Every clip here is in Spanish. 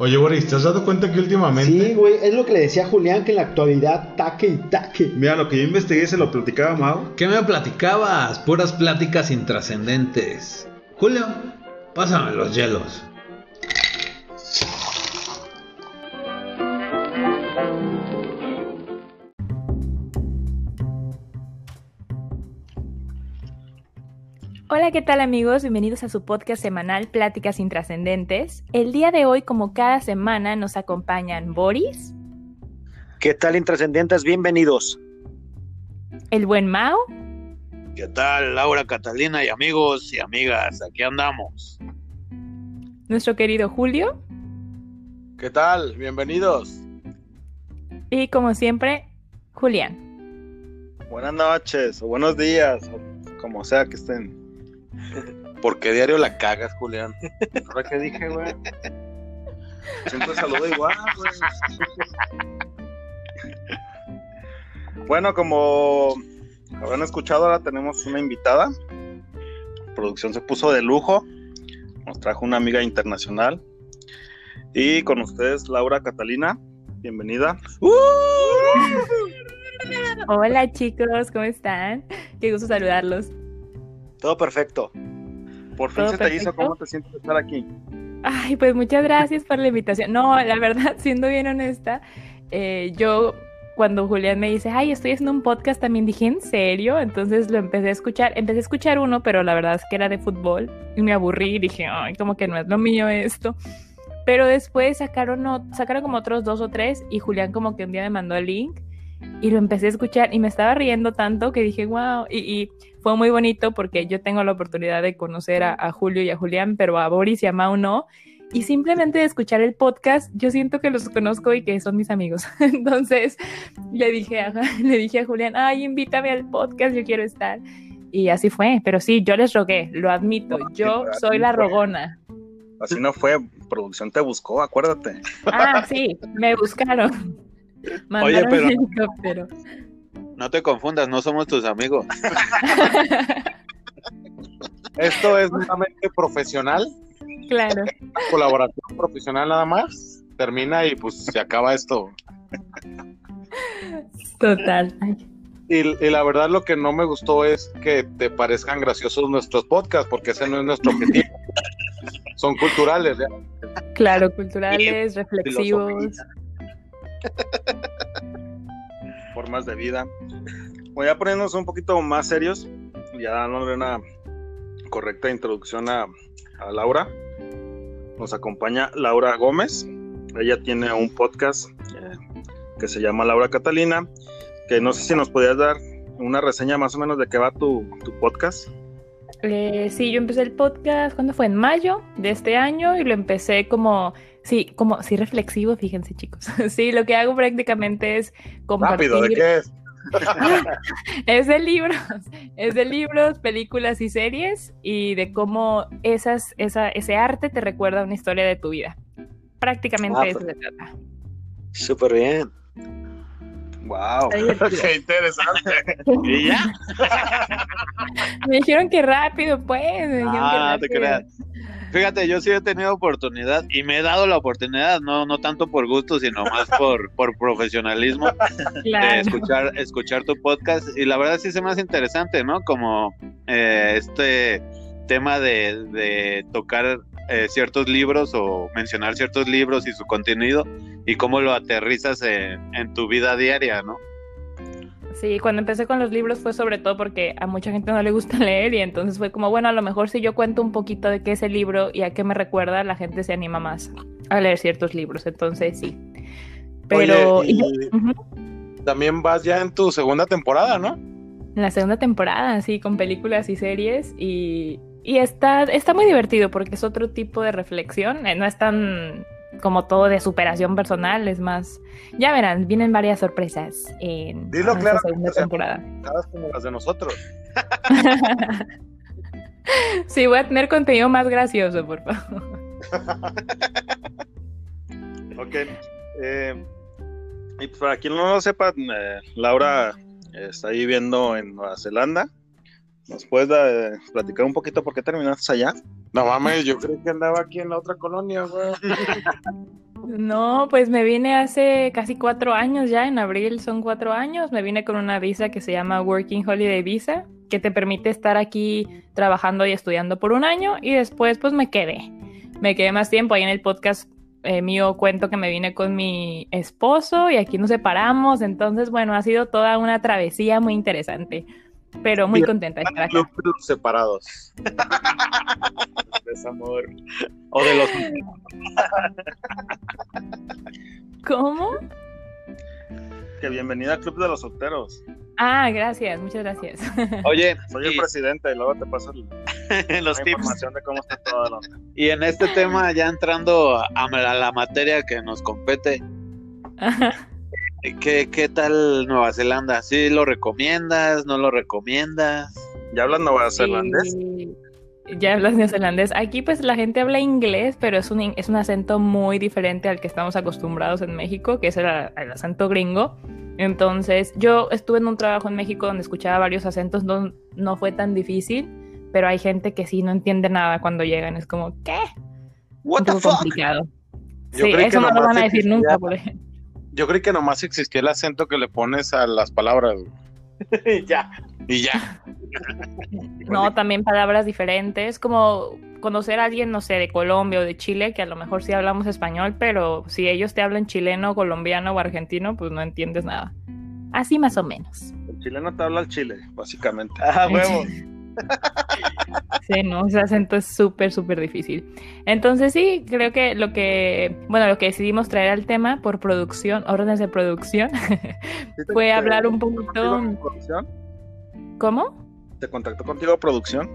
Oye, Boris, ¿te has dado cuenta que últimamente... Sí, güey, es lo que le decía a Julián, que en la actualidad taque y taque. Mira, lo que yo investigué se lo platicaba Mau. ¿Qué me platicabas? Puras pláticas intrascendentes. Julio, pásame los hielos. Hola, ¿qué tal amigos? Bienvenidos a su podcast semanal Pláticas Intrascendentes. El día de hoy, como cada semana, nos acompañan Boris. ¿Qué tal Intrascendentes? Bienvenidos. El buen Mao. ¿Qué tal Laura, Catalina y amigos y amigas? Aquí andamos. Nuestro querido Julio. ¿Qué tal? Bienvenidos. Y como siempre, Julián. Buenas noches o buenos días, o como sea que estén. ¿Por qué diario la cagas, Julián? ¿Ahora qué dije, güey? Siempre saludo igual, güey. Bueno, como habrán escuchado, ahora tenemos una invitada. La producción se puso de lujo. Nos trajo una amiga internacional. Y con ustedes, Laura Catalina. Bienvenida. Hola chicos, ¿cómo están? Qué gusto saludarlos. Todo perfecto. Por fin ¿Todo se te hizo. ¿Cómo te sientes de estar aquí? Ay, pues muchas gracias por la invitación. No, la verdad, siendo bien honesta, eh, yo cuando Julián me dice, ay, estoy haciendo un podcast, también dije, ¿en serio? Entonces lo empecé a escuchar. Empecé a escuchar uno, pero la verdad es que era de fútbol y me aburrí y dije, ay, como que no es lo mío esto. Pero después sacaron, sacaron como otros dos o tres y Julián como que un día me mandó el link y lo empecé a escuchar y me estaba riendo tanto que dije, wow, y, y fue muy bonito porque yo tengo la oportunidad de conocer a, a Julio y a Julián, pero a Boris y a Mau no. Y simplemente de escuchar el podcast, yo siento que los conozco y que son mis amigos. Entonces le dije, a, le dije a Julián, ay, invítame al podcast, yo quiero estar. Y así fue, pero sí, yo les rogué, lo admito, yo soy la rogona. Así no fue. Producción te buscó, acuérdate. Ah, sí, me buscaron. Mandaron pero- el helicóptero. No te confundas, no somos tus amigos. Esto es meramente profesional, Claro. colaboración profesional nada más. Termina y pues se acaba esto. Total. Y la verdad lo que no me gustó es que te parezcan graciosos nuestros podcasts, porque ese no es nuestro objetivo. Son culturales, ¿ya? Claro, culturales, reflexivos. Formas de vida. Voy a ponernos un poquito más serios. Ya dándole una correcta introducción a, Laura. Nos acompaña Laura Gómez. Ella tiene un podcast eh, que se llama Laura Catalina. Que no sé si nos podías dar una reseña más o menos de qué va tu, podcast. Eh, sí, yo empecé el podcast, ¿cuándo fue? En mayo de este año y lo empecé como, sí, como, sí, reflexivo, fíjense chicos. Sí, lo que hago prácticamente es compartir. Rápido, ¿de qué es? Es de libros, es de libros, películas y series y de cómo esas, esa, ese arte te recuerda una historia de tu vida. Prácticamente Ah, eso pues. se trata. Súper bien. Wow. Qué interesante. ¿Y ya? Me dijeron que rápido, pues. Me dijeron que Ah, no te rápido. creas. Fíjate, yo sí he tenido oportunidad y me he dado la oportunidad, no, no tanto por gusto, sino más por, por profesionalismo de escuchar, escuchar tu podcast. Y la verdad sí se me hace interesante, ¿no? Como eh, este tema de, de tocar eh, ciertos libros o mencionar ciertos libros y su contenido y cómo lo aterrizas en, en tu vida diaria, ¿no? Sí, cuando empecé con los libros fue sobre todo porque a mucha gente no le gusta leer y entonces fue como, bueno, a lo mejor si yo cuento un poquito de qué es el libro y a qué me recuerda, la gente se anima más a leer ciertos libros, entonces sí. Pero Oye, y- y Ujú. también vas ya en tu segunda temporada, ¿no? en la segunda temporada, sí, con películas y series y, y está, está muy divertido porque es otro tipo de reflexión, eh, no es tan como todo de superación personal, es más, ya verán, vienen varias sorpresas en, Dilo en claramente, segunda temporada. Como las de nosotros. Sí, voy a tener contenido más gracioso, por favor. Ok. eh, y para quien no lo sepa, eh, Laura está viviendo en Nueva Zelanda. ¿Nos puedes eh, platicar un poquito por qué terminaste allá? No mames, yo creí que andaba aquí en la otra colonia, güey. No, pues me vine hace casi cuatro años ya, en abril son cuatro años. Me vine con una visa que se llama Working Holiday Visa, que te permite estar aquí trabajando y estudiando por un año y después pues me quedé. Me quedé más tiempo ahí en el podcast eh, mío cuento que me vine con mi esposo y aquí nos separamos. Entonces, bueno, ha sido toda una travesía muy interesante, pero muy contenta de estar acá. Club de los separados. Desamor. O de los. ¿Cómo? Que bienvenida al Club de los Solteros. Ah, gracias, muchas gracias. Oye, Soy el y- presidente y luego te paso el- los la tips. información de cómo está todo. el onda. Y en este tema, ya entrando a, a la materia que nos compete, ¿qué, ¿qué tal Nueva Zelanda? ¿Sí lo recomiendas? ¿No lo recomiendas? ¿Ya hablas neozelandés? Sí, Ya hablas neozelandés. Aquí pues la gente habla inglés, pero es un, es un acento muy diferente al que estamos acostumbrados en México, que es el, el acento gringo. Entonces, yo estuve en un trabajo en México donde escuchaba varios acentos, no, no fue tan difícil, pero hay gente que sí no entiende nada cuando llegan. Es como, ¿qué? What the fuck? complicado. Yo sí, eso no lo van a decir nunca, por ejemplo. Yo creí que nomás existía el acento que le pones a las palabras. güey. ya. Y ya. No, también palabras diferentes, como conocer a alguien, no sé, de Colombia o de Chile, que a lo mejor sí hablamos español, pero si ellos te hablan chileno, colombiano o argentino, pues no entiendes nada. Así más o menos. El chileno te habla al chile, básicamente. Ah, huevo. Sí, no, ese acento es súper, súper difícil. Entonces sí, creo que lo que, bueno, lo que decidimos traer al tema por producción, órdenes de producción, ¿Sí te- fue hablar un poquito... ¿Cómo? ¿Te contactó contigo producción?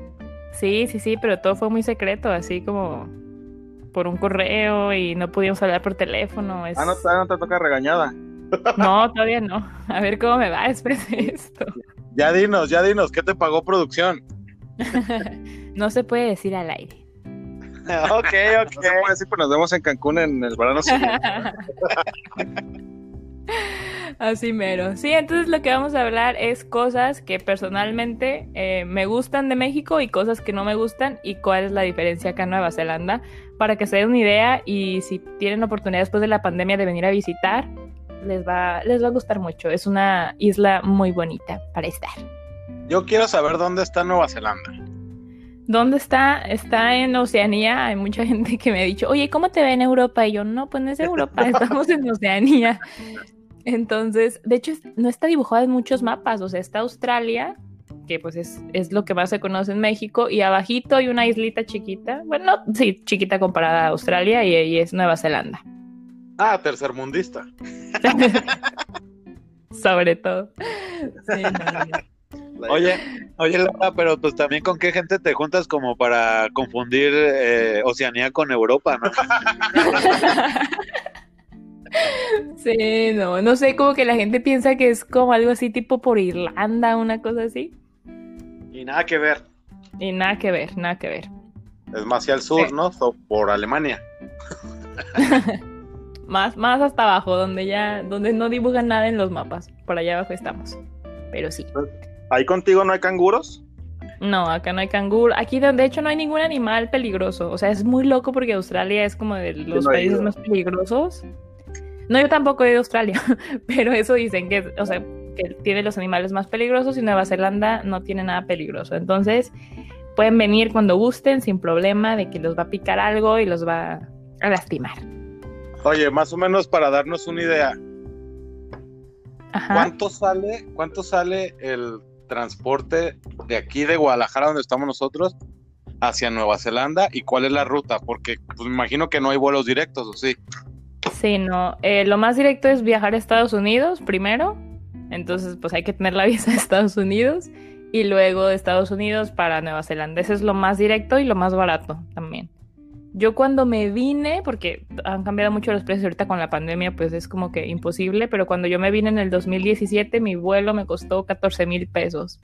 Sí, sí, sí, pero todo fue muy secreto, así como por un correo y no pudimos hablar por teléfono. es- Ah, no, todavía no te toca regañada. No, todavía no. A ver cómo me va después de esto. Ya dinos, ya dinos, ¿qué te pagó producción? No se puede decir al aire. ok, No ok. se puede decir, pero nos vemos en Cancún en el verano siguiente. Así mero. Sí, entonces lo que vamos a hablar es cosas que personalmente eh, me gustan de México y cosas que no me gustan y cuál es la diferencia acá en Nueva Zelanda para que se den una idea y si tienen oportunidad después de la pandemia de venir a visitar, les va, les va a gustar mucho. Es una isla muy bonita para estar. Yo quiero saber dónde está Nueva Zelanda. ¿Dónde está? Está en Oceanía. Hay mucha gente que me ha dicho, oye, ¿cómo te ve en Europa? Y yo, no, pues no es Europa, estamos en Oceanía. Entonces, de hecho, no está dibujado en muchos mapas. O sea, está Australia, que pues es, es lo que más se conoce en México, y abajito hay una islita chiquita. Bueno, no, sí, chiquita comparada a Australia, y ahí es Nueva Zelanda. Ah, tercermundista. Sobre todo. Sí, no. Oye, oye, Laura, pero pues también con qué gente te juntas como para confundir eh, Oceanía con Europa, ¿no? Sí, no, no sé, como que la gente piensa que es como algo así tipo por Irlanda, una cosa así. Y nada que ver. Y nada que ver, nada que ver. Es más hacia el sur, Sí. ¿no? So- por Alemania. Más, más hasta abajo, donde ya, donde no dibujan nada en los mapas. Por allá abajo estamos. Pero sí. ¿Ahí contigo no hay canguros? No, acá no hay canguro. Aquí de, hecho no hay ningún animal peligroso. O sea, es muy loco porque Australia es como de los no países más peligrosos. No, yo tampoco he ido a Australia, pero eso dicen que, o sea, que tiene los animales más peligrosos y Nueva Zelanda no tiene nada peligroso. Entonces, pueden venir cuando gusten sin problema de que los va a picar algo y los va a lastimar. Oye, más o menos para darnos una idea, Ajá. ¿cuánto sale, cuánto sale el transporte de aquí de Guadalajara, donde estamos nosotros, hacia Nueva Zelanda y cuál es la ruta? Porque pues, me imagino que no hay vuelos directos, ¿o sí? Sí, no. Eh, lo más directo es viajar a Estados Unidos primero. Entonces, pues hay que tener la visa de Estados Unidos. Y luego de Estados Unidos para Nueva Zelanda. Ese es lo más directo y lo más barato también. Yo cuando me vine, porque han cambiado mucho los precios ahorita con la pandemia, pues es como que imposible, pero cuando yo me vine en el 2017, mi vuelo me costó 14 mil pesos.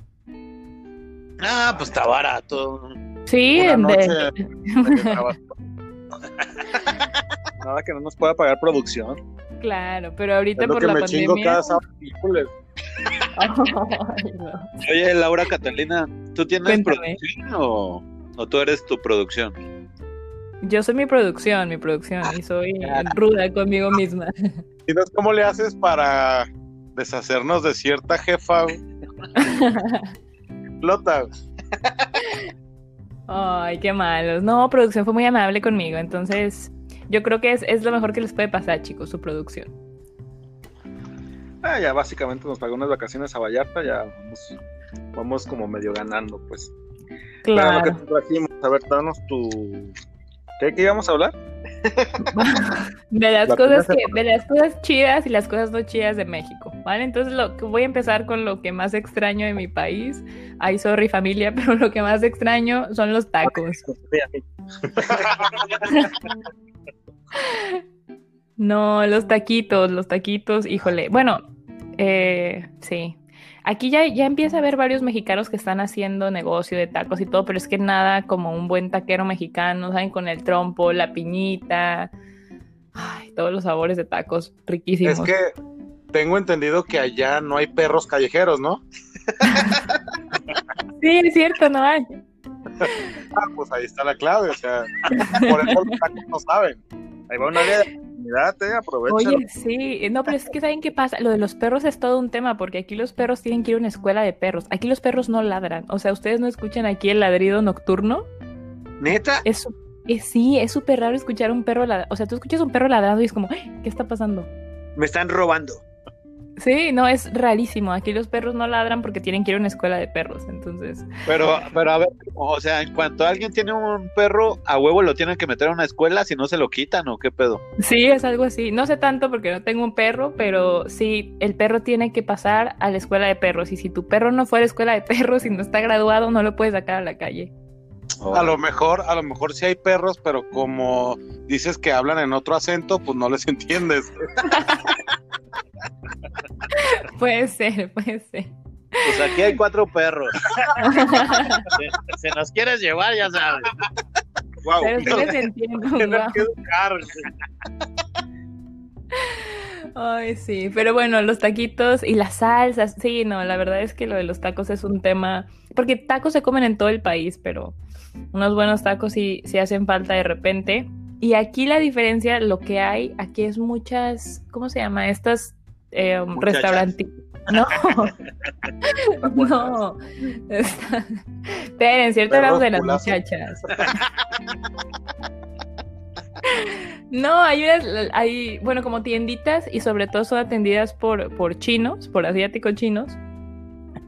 Ah, pues está barato. Sí, Una en noche de-. Nada que no nos pueda pagar producción. claro, pero ahorita Es lo por que la me pandemia... chingo cada sábado. Híjole. Ay, no. Oye, Laura Catalina, ¿tú tienes Cuéntame. producción o, o tú eres tu producción? Yo soy mi producción, mi producción, y soy ruda conmigo misma. ¿Y no es cómo le haces para deshacernos de cierta jefa? Lota. Ay, qué malos. No, producción fue muy amable conmigo, entonces yo creo que es, es lo mejor que les puede pasar, chicos, su producción. Ah, ya básicamente nos pagó unas vacaciones a Vallarta, ya vamos, vamos como medio ganando, pues. Pero lo que Claro. te trajimos, a ver, danos tu... ¿Qué, qué íbamos a hablar? De las La cosas que, de las cosas chidas y las cosas no chidas de México, ¿vale? Entonces lo que voy a empezar con lo que más extraño de mi país. Ay, sorry familia, pero lo que más extraño son los tacos. No, los taquitos, los taquitos, híjole. Bueno, eh, sí. Aquí ya, ya empieza a haber varios mexicanos que están haciendo negocio de tacos y todo, pero es que nada como un buen taquero mexicano, ¿saben? Con el trompo, la piñita, ay, todos los sabores de tacos riquísimos. Es que tengo entendido que allá no hay perros callejeros, ¿no? Sí, es cierto, no hay. Ah, pues ahí está la clave, o sea, por eso los tacos no saben. Ahí va una de oportunidad, eh, aprovecha. Oye, sí, no, pero es que ¿saben qué pasa? Lo de los perros es todo un tema, porque aquí los perros tienen que ir a una escuela de perros. Aquí los perros no ladran. O sea, ¿ustedes no escuchan aquí el ladrido nocturno? ¿Neta? Es, es- sí, es súper raro escuchar un perro ladrando. O sea, tú escuchas un perro ladrando y es como, "¡Ay! ¿qué está pasando? Me están robando. Sí, no, es rarísimo. Aquí los perros no ladran porque tienen que ir a una escuela de perros. Entonces, Pero, pero a ver, o sea, en cuanto alguien tiene un perro, a huevo lo tienen que meter a una escuela si no se lo quitan o qué pedo. sí, es algo así. No sé tanto porque no tengo un perro, pero sí, el perro tiene que pasar a la escuela de perros. Y si tu perro no fue a la escuela de perros y no está graduado, no lo puedes sacar a la calle. A lo mejor, a lo mejor sí hay perros, pero como dices que hablan en otro acento, pues no les entiendes. Puede ser, puede ser. Pues aquí hay cuatro perros. Si, si nos quieres llevar, ya sabes. Wow. Pero sí les entiendo. Guau. que educar. Ay, sí, pero bueno, los taquitos y las salsas, sí, no, la verdad es que lo de los tacos es un tema, porque tacos se comen en todo el país, pero unos buenos tacos sí, sí hacen falta de repente. Y aquí la diferencia, lo que hay, aquí es muchas, ¿cómo se llama? Estas eh, restaurantes. No, no. Está- Esperen, cierto hablamos de las muchachas. No, hay unas, hay, bueno, como tienditas y sobre todo son atendidas por, por chinos, por asiáticos chinos.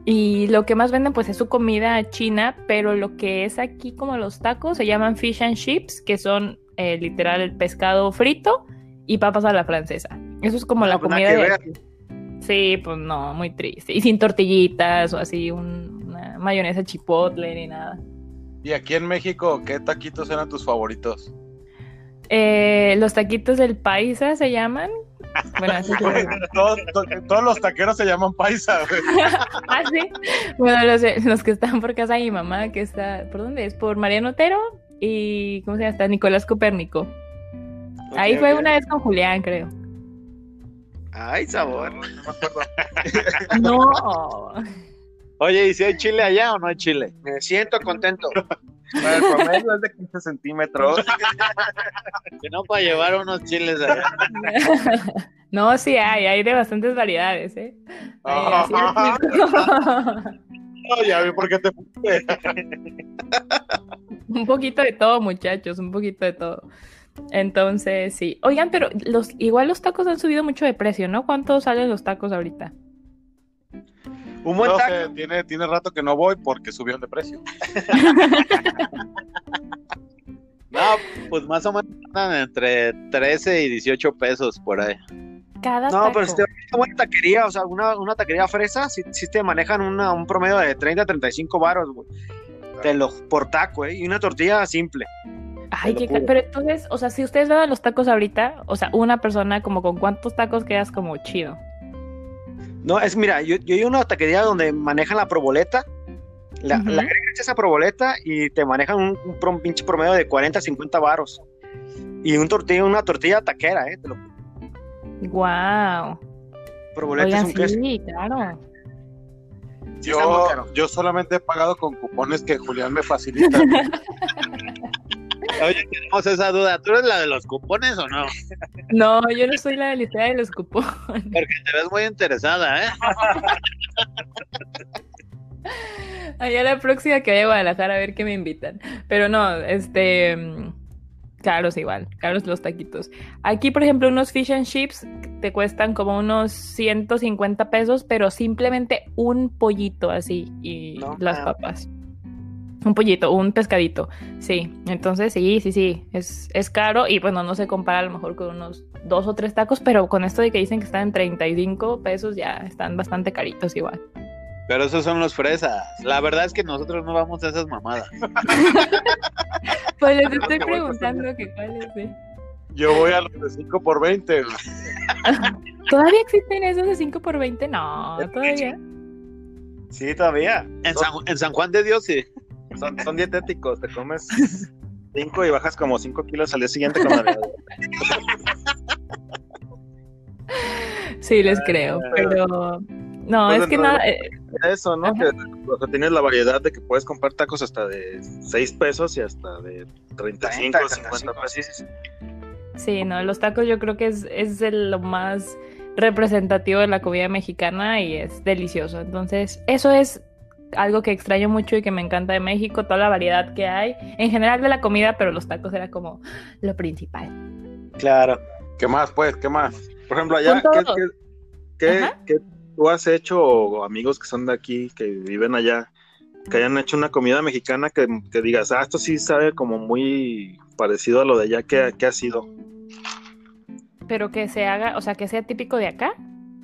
Y lo que más venden pues es su comida china, pero lo que es aquí como los tacos se llaman fish and chips, que son eh, literal pescado frito y papas a la francesa. Eso es como la Ah, pues nada comida de ver. Sí, pues no, muy triste. Y sin tortillitas o así, un- una mayonesa chipotle ni nada. Y aquí en México, ¿qué taquitos eran tus favoritos? Eh, los taquitos del paisa se llaman. Bueno, así todos, to- todos los taqueros se llaman paisa. Ah, sí. Bueno, los, de- los que están por casa de mi mamá, que está, ¿por dónde es? Por Mariano Otero y, ¿cómo se llama? Está Nicolás Copérnico. Ahí fue una vez con Julián, creo. Ay, sabor. No. Oye, ¿y si hay chile allá o no hay chile? Me siento contento. Bueno, el promedio es de 15 centímetros. Si no, para llevar unos chiles allá. No, sí hay, hay de bastantes variedades, ¿eh? No, ya vi por qué te fuiste. un poquito de todo, muchachos, un poquito de todo. Entonces, sí. Oigan, pero los, igual los tacos han subido mucho de precio, ¿no? ¿Cuánto salen los tacos ahorita? Un buen No taco. sé, tiene, tiene rato que no voy porque subieron de precio. No, pues más o menos andan entre 13 y 18 pesos por ahí. Cada No, taco. pero si te vas a una buena taquería, o sea, una, una taquería fresa, si, te manejan una- un promedio de 30 a 35 baros, güey. Te lo, por taco, ¿eh? Y una tortilla simple. Ay, qué lo ca- juro. pero entonces, o sea, si ustedes ven los tacos ahorita, o sea, una persona como con cuántos tacos quedas como chido. No, es, mira, yo, yo a una taquería donde manejan la proboleta, la, la agregas esa proboleta y te manejan un, un pro- un pinche promedio de 40 a 50 varos. Y un tortilla, una tortilla taquera, ¿eh? Te lo, Wow. proboleta Oigan, es un queso. sí, claro. Yo, caro. yo solamente he pagado con cupones que Julián me facilita. Oye, tenemos esa duda. ¿Tú eres la de los cupones o no? No, yo no soy la de la de los cupones. Porque te ves muy interesada, ¿eh? Allá la próxima que vaya a Guadalajara a ver qué me invitan. Pero no, este. Caros igual, caros los taquitos. Aquí, por ejemplo, unos fish and chips te cuestan como unos 150 pesos, pero simplemente un pollito así y No las papas. Un pollito, un pescadito. Sí, entonces sí, sí, sí, es, es caro y bueno, no se compara a lo mejor con unos dos o tres tacos, pero con esto de que dicen que están en 35 pesos ya están bastante caritos igual. Pero esos son los fresas. La verdad es que nosotros no vamos a esas mamadas. Pues les estoy preguntando que cuál es. ¿eh? Yo voy a los de 5 por 20. güey. ¿Todavía existen esos de 5 por 20? No, todavía. Sí, todavía. En San, en San Juan de Dios, sí. Son, son dietéticos, te comes 5 y bajas como 5 kilos al día siguiente con la Sí, les creo, pero no, Pues es que de- eh, Eso, ¿no? Que, o sea, tienes la variedad de que puedes comprar tacos hasta de 6 pesos y hasta de 35, 30, 50 pesos. sí, sí, sí. Sí, no, los tacos yo creo que es, es de lo más representativo de la comida mexicana y es delicioso. Entonces, eso es algo que extraño mucho y que me encanta de México, toda la variedad que hay, en general de la comida, pero los tacos era como lo principal. Claro. ¿Qué más, pues? ¿Qué más? Por ejemplo, allá, ¿qué, qué, qué- Ajá. qué tú has hecho o amigos que son de aquí, que viven allá, que hayan hecho una comida mexicana que, que digas, ah, esto sí sabe como muy parecido a lo de allá, ¿qué, qué ha sido? Pero que se haga, o sea, que sea típico de acá.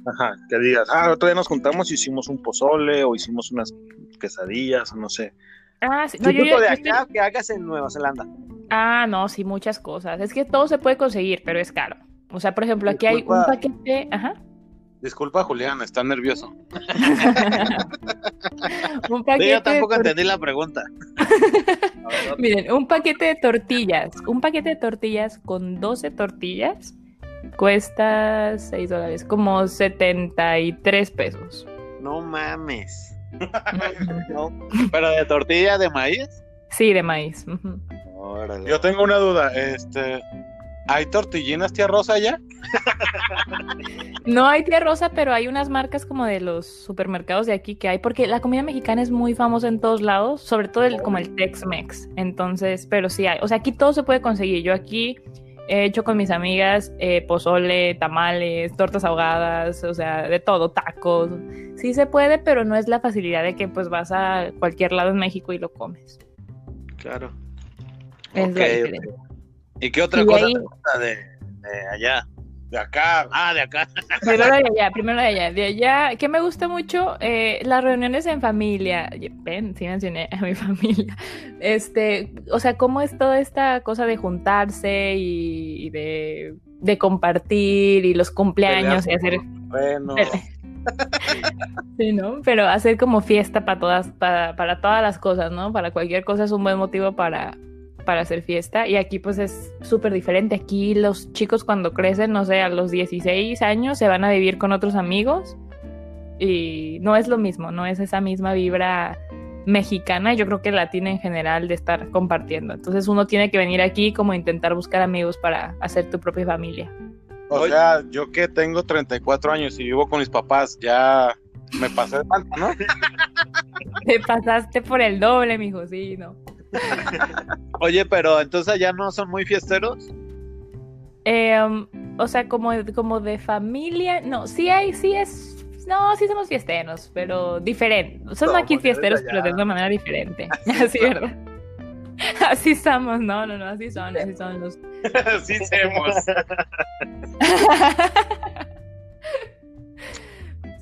Ajá, que digas, ah, otro día nos juntamos y hicimos un pozole o hicimos unas quesadillas no sé. Ah, sí, no, yo, yo- de yo estoy- acá que hagas en Nueva Zelanda. Ah, no, sí, muchas cosas. Es que todo se puede conseguir, pero es caro. O sea, por ejemplo, aquí hay un paquete, ajá, Disculpa, Julián, está nervioso. un Sí, paquete. yo tampoco entendí la pregunta. Miren, un paquete de tortillas, un paquete de tortillas con 12 tortillas cuesta 6 dólares, como 73 pesos. No mames. No. Pero de tortilla de maíz. Sí, de maíz. Órale. Yo tengo una duda. Este, ¿Hay tortillinas, tía Rosa, allá? No hay tía rosa, pero hay unas marcas como de los supermercados de aquí que hay, porque la comida mexicana es muy famosa en todos lados, sobre todo el, como el Tex-Mex. Entonces, pero sí hay. O sea, aquí todo se puede conseguir. Yo aquí he hecho con mis amigas eh, pozole, tamales, tortas ahogadas, o sea, de todo, tacos. Sí se puede, pero no es la facilidad de que pues vas a cualquier lado en México y lo comes. Claro. Es. ¿Y qué otra Y cosa ahí- te gusta de, de allá? De acá. Ah, de acá. Primero de allá, primero de allá. De allá, que me gusta mucho Eh, las reuniones en familia. Ven, sí mencioné a mi familia. Este, o sea, cómo es toda esta cosa de juntarse y, y de, de compartir y los cumpleaños y hacer. Bueno. Sí, ¿no? Pero hacer como fiesta para todas, para, para todas las cosas, ¿no? Para cualquier cosa es un buen motivo para, para hacer fiesta. Y aquí pues es súper diferente. Aquí los chicos cuando crecen, no sé, a los 16 años se van a vivir con otros amigos. Y no es lo mismo, no es esa misma vibra mexicana, yo creo que latina en general de estar compartiendo. Entonces uno tiene que venir aquí como intentar buscar amigos para hacer tu propia familia. O sea, yo que tengo 34 años y vivo con mis papás, ya me pasé de falta, ¿no? Te pasaste por el doble, mijo, sí, ¿no? Oye, pero entonces allá no son muy fiesteros. Eh, um, o sea, como, como de familia, no, sí hay, sí es, no, sí somos fiesteros, pero diferente. Somos No, aquí fiesteros, pero de una manera diferente. Así, ¿verdad? Así estamos, no, no, no, así son, así son los. sí, hacemos.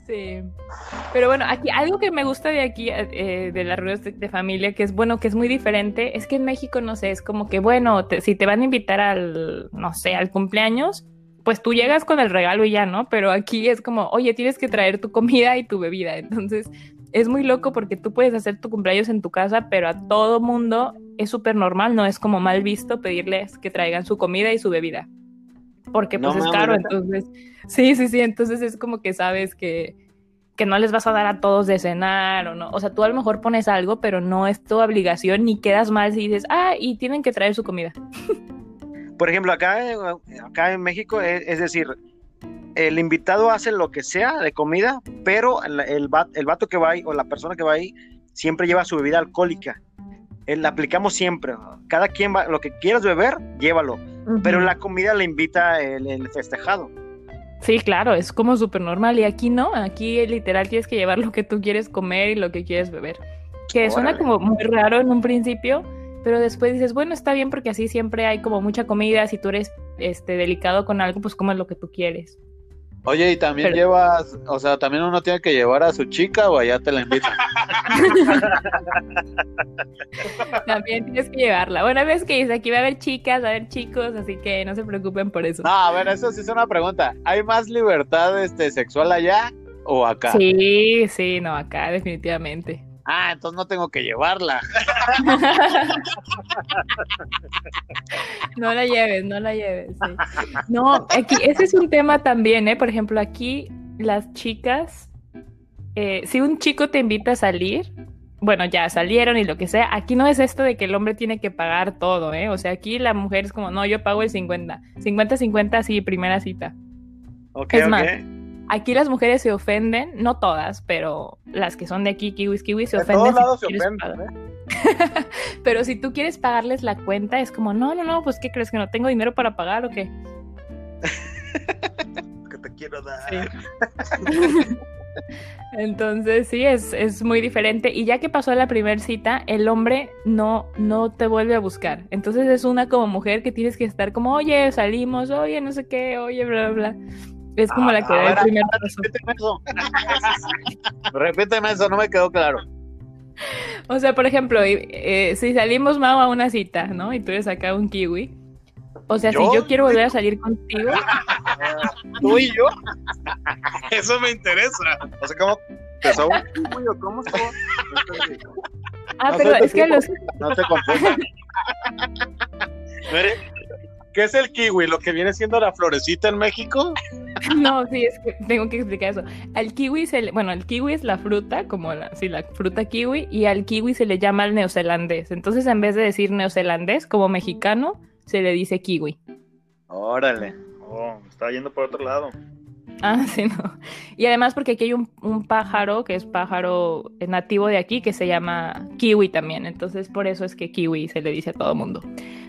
Sí. Pero bueno, aquí algo que me gusta de aquí, eh, de las reuniones de, de familia, que es bueno, que es muy diferente, es que en México, no sé, es como que, bueno, te- si te van a invitar al, no sé, al cumpleaños, pues tú llegas con el regalo y ya, ¿no? Pero aquí es como, oye, tienes que traer tu comida y tu bebida. Entonces, es muy loco porque tú puedes hacer tu cumpleaños en tu casa, pero a todo mundo es súper normal, no es como mal visto pedirles que traigan su comida y su bebida. Porque No pues es caro, entonces, sí, sí, sí, entonces es como que sabes que, que no les vas a dar a todos de cenar o no. O sea, tú a lo mejor pones algo, pero no es tu obligación ni quedas mal si dices, ah, y tienen que traer su comida. Por ejemplo, acá, acá en México, es, es decir, el invitado hace lo que sea de comida, pero el, el, el vato que va ahí o la persona que va ahí siempre lleva su bebida alcohólica. Eh, La aplicamos siempre. Cada quien va, lo que quieras beber, llévalo. Pero la comida le invita el, el festejado. Sí, claro, es como súper normal. Y aquí no, aquí literal tienes que llevar lo que tú quieres comer y lo que quieres beber. Que suena como muy raro en un principio, pero después dices, bueno, está bien porque así siempre hay como mucha comida. Si tú eres este, delicado con algo, pues comes lo que tú quieres. Oye, y también Pero- llevas, o sea, también uno tiene que llevar a su chica o allá te la invitan. También tienes que llevarla. Bueno, ves que dice, aquí va a haber chicas, va a haber chicos, así que no se preocupen por eso. No, a ver, eso sí es una pregunta. ¿Hay más libertad este, sexual allá o acá? Sí, sí, no, acá definitivamente. Ah, entonces no tengo que llevarla. No la lleves, no la lleves. sí. No, aquí, ese es un tema también, ¿eh? Por ejemplo, aquí las chicas, eh, si un chico te invita a salir, bueno, ya salieron y lo que sea, aquí no es esto de que el hombre tiene que pagar todo, ¿eh? O sea, aquí la mujer es como, no, yo pago el 50. 50-50, sí, primera cita. Ok, Es ok. más, Aquí las mujeres se ofenden, no todas, pero las que son de aquí, kiwis, kiwis, se De ofenden. todos lados se ofenden. ¿eh? Pero si tú quieres pagarles la cuenta, es como, no, no, no, pues ¿qué crees? ¿Que no tengo dinero para pagar o qué? Que te quiero dar. Sí. Entonces sí, es, es muy diferente. Y ya que pasó la primera cita, el hombre no, no te vuelve a buscar. Entonces es una como mujer que tienes que estar como, oye, salimos, oye, no sé qué, oye, bla, bla, bla. Es como la que A da el primer paso. Repíteme eso. Repíteme eso, no me quedó claro. O sea, por ejemplo, eh, si salimos, Mau, a una cita, ¿no? Y tú eres acá un kiwi. O sea, ¿Yo? si yo quiero volver a salir contigo, ¿Tú y yo? Eso me interesa. O sea, ¿cómo? ¿Empezó un kiwi o cómo estuvo? ah, No pero es que los, No te confundas. ¿Qué es el kiwi? ¿Lo que viene siendo la florecita en México? No, sí, es que tengo que explicar eso. Al kiwi se le, bueno, el kiwi es la fruta, como la, sí, la fruta kiwi, y al kiwi se le llama el neozelandés. Entonces, en vez de decir neozelandés como mexicano, se le dice kiwi. Órale. Oh, estaba yendo por otro lado. Ah, sí, no. Y además porque aquí hay un, un pájaro que es pájaro nativo de aquí que se llama kiwi también. Entonces, por eso es que kiwi se le dice a todo mundo.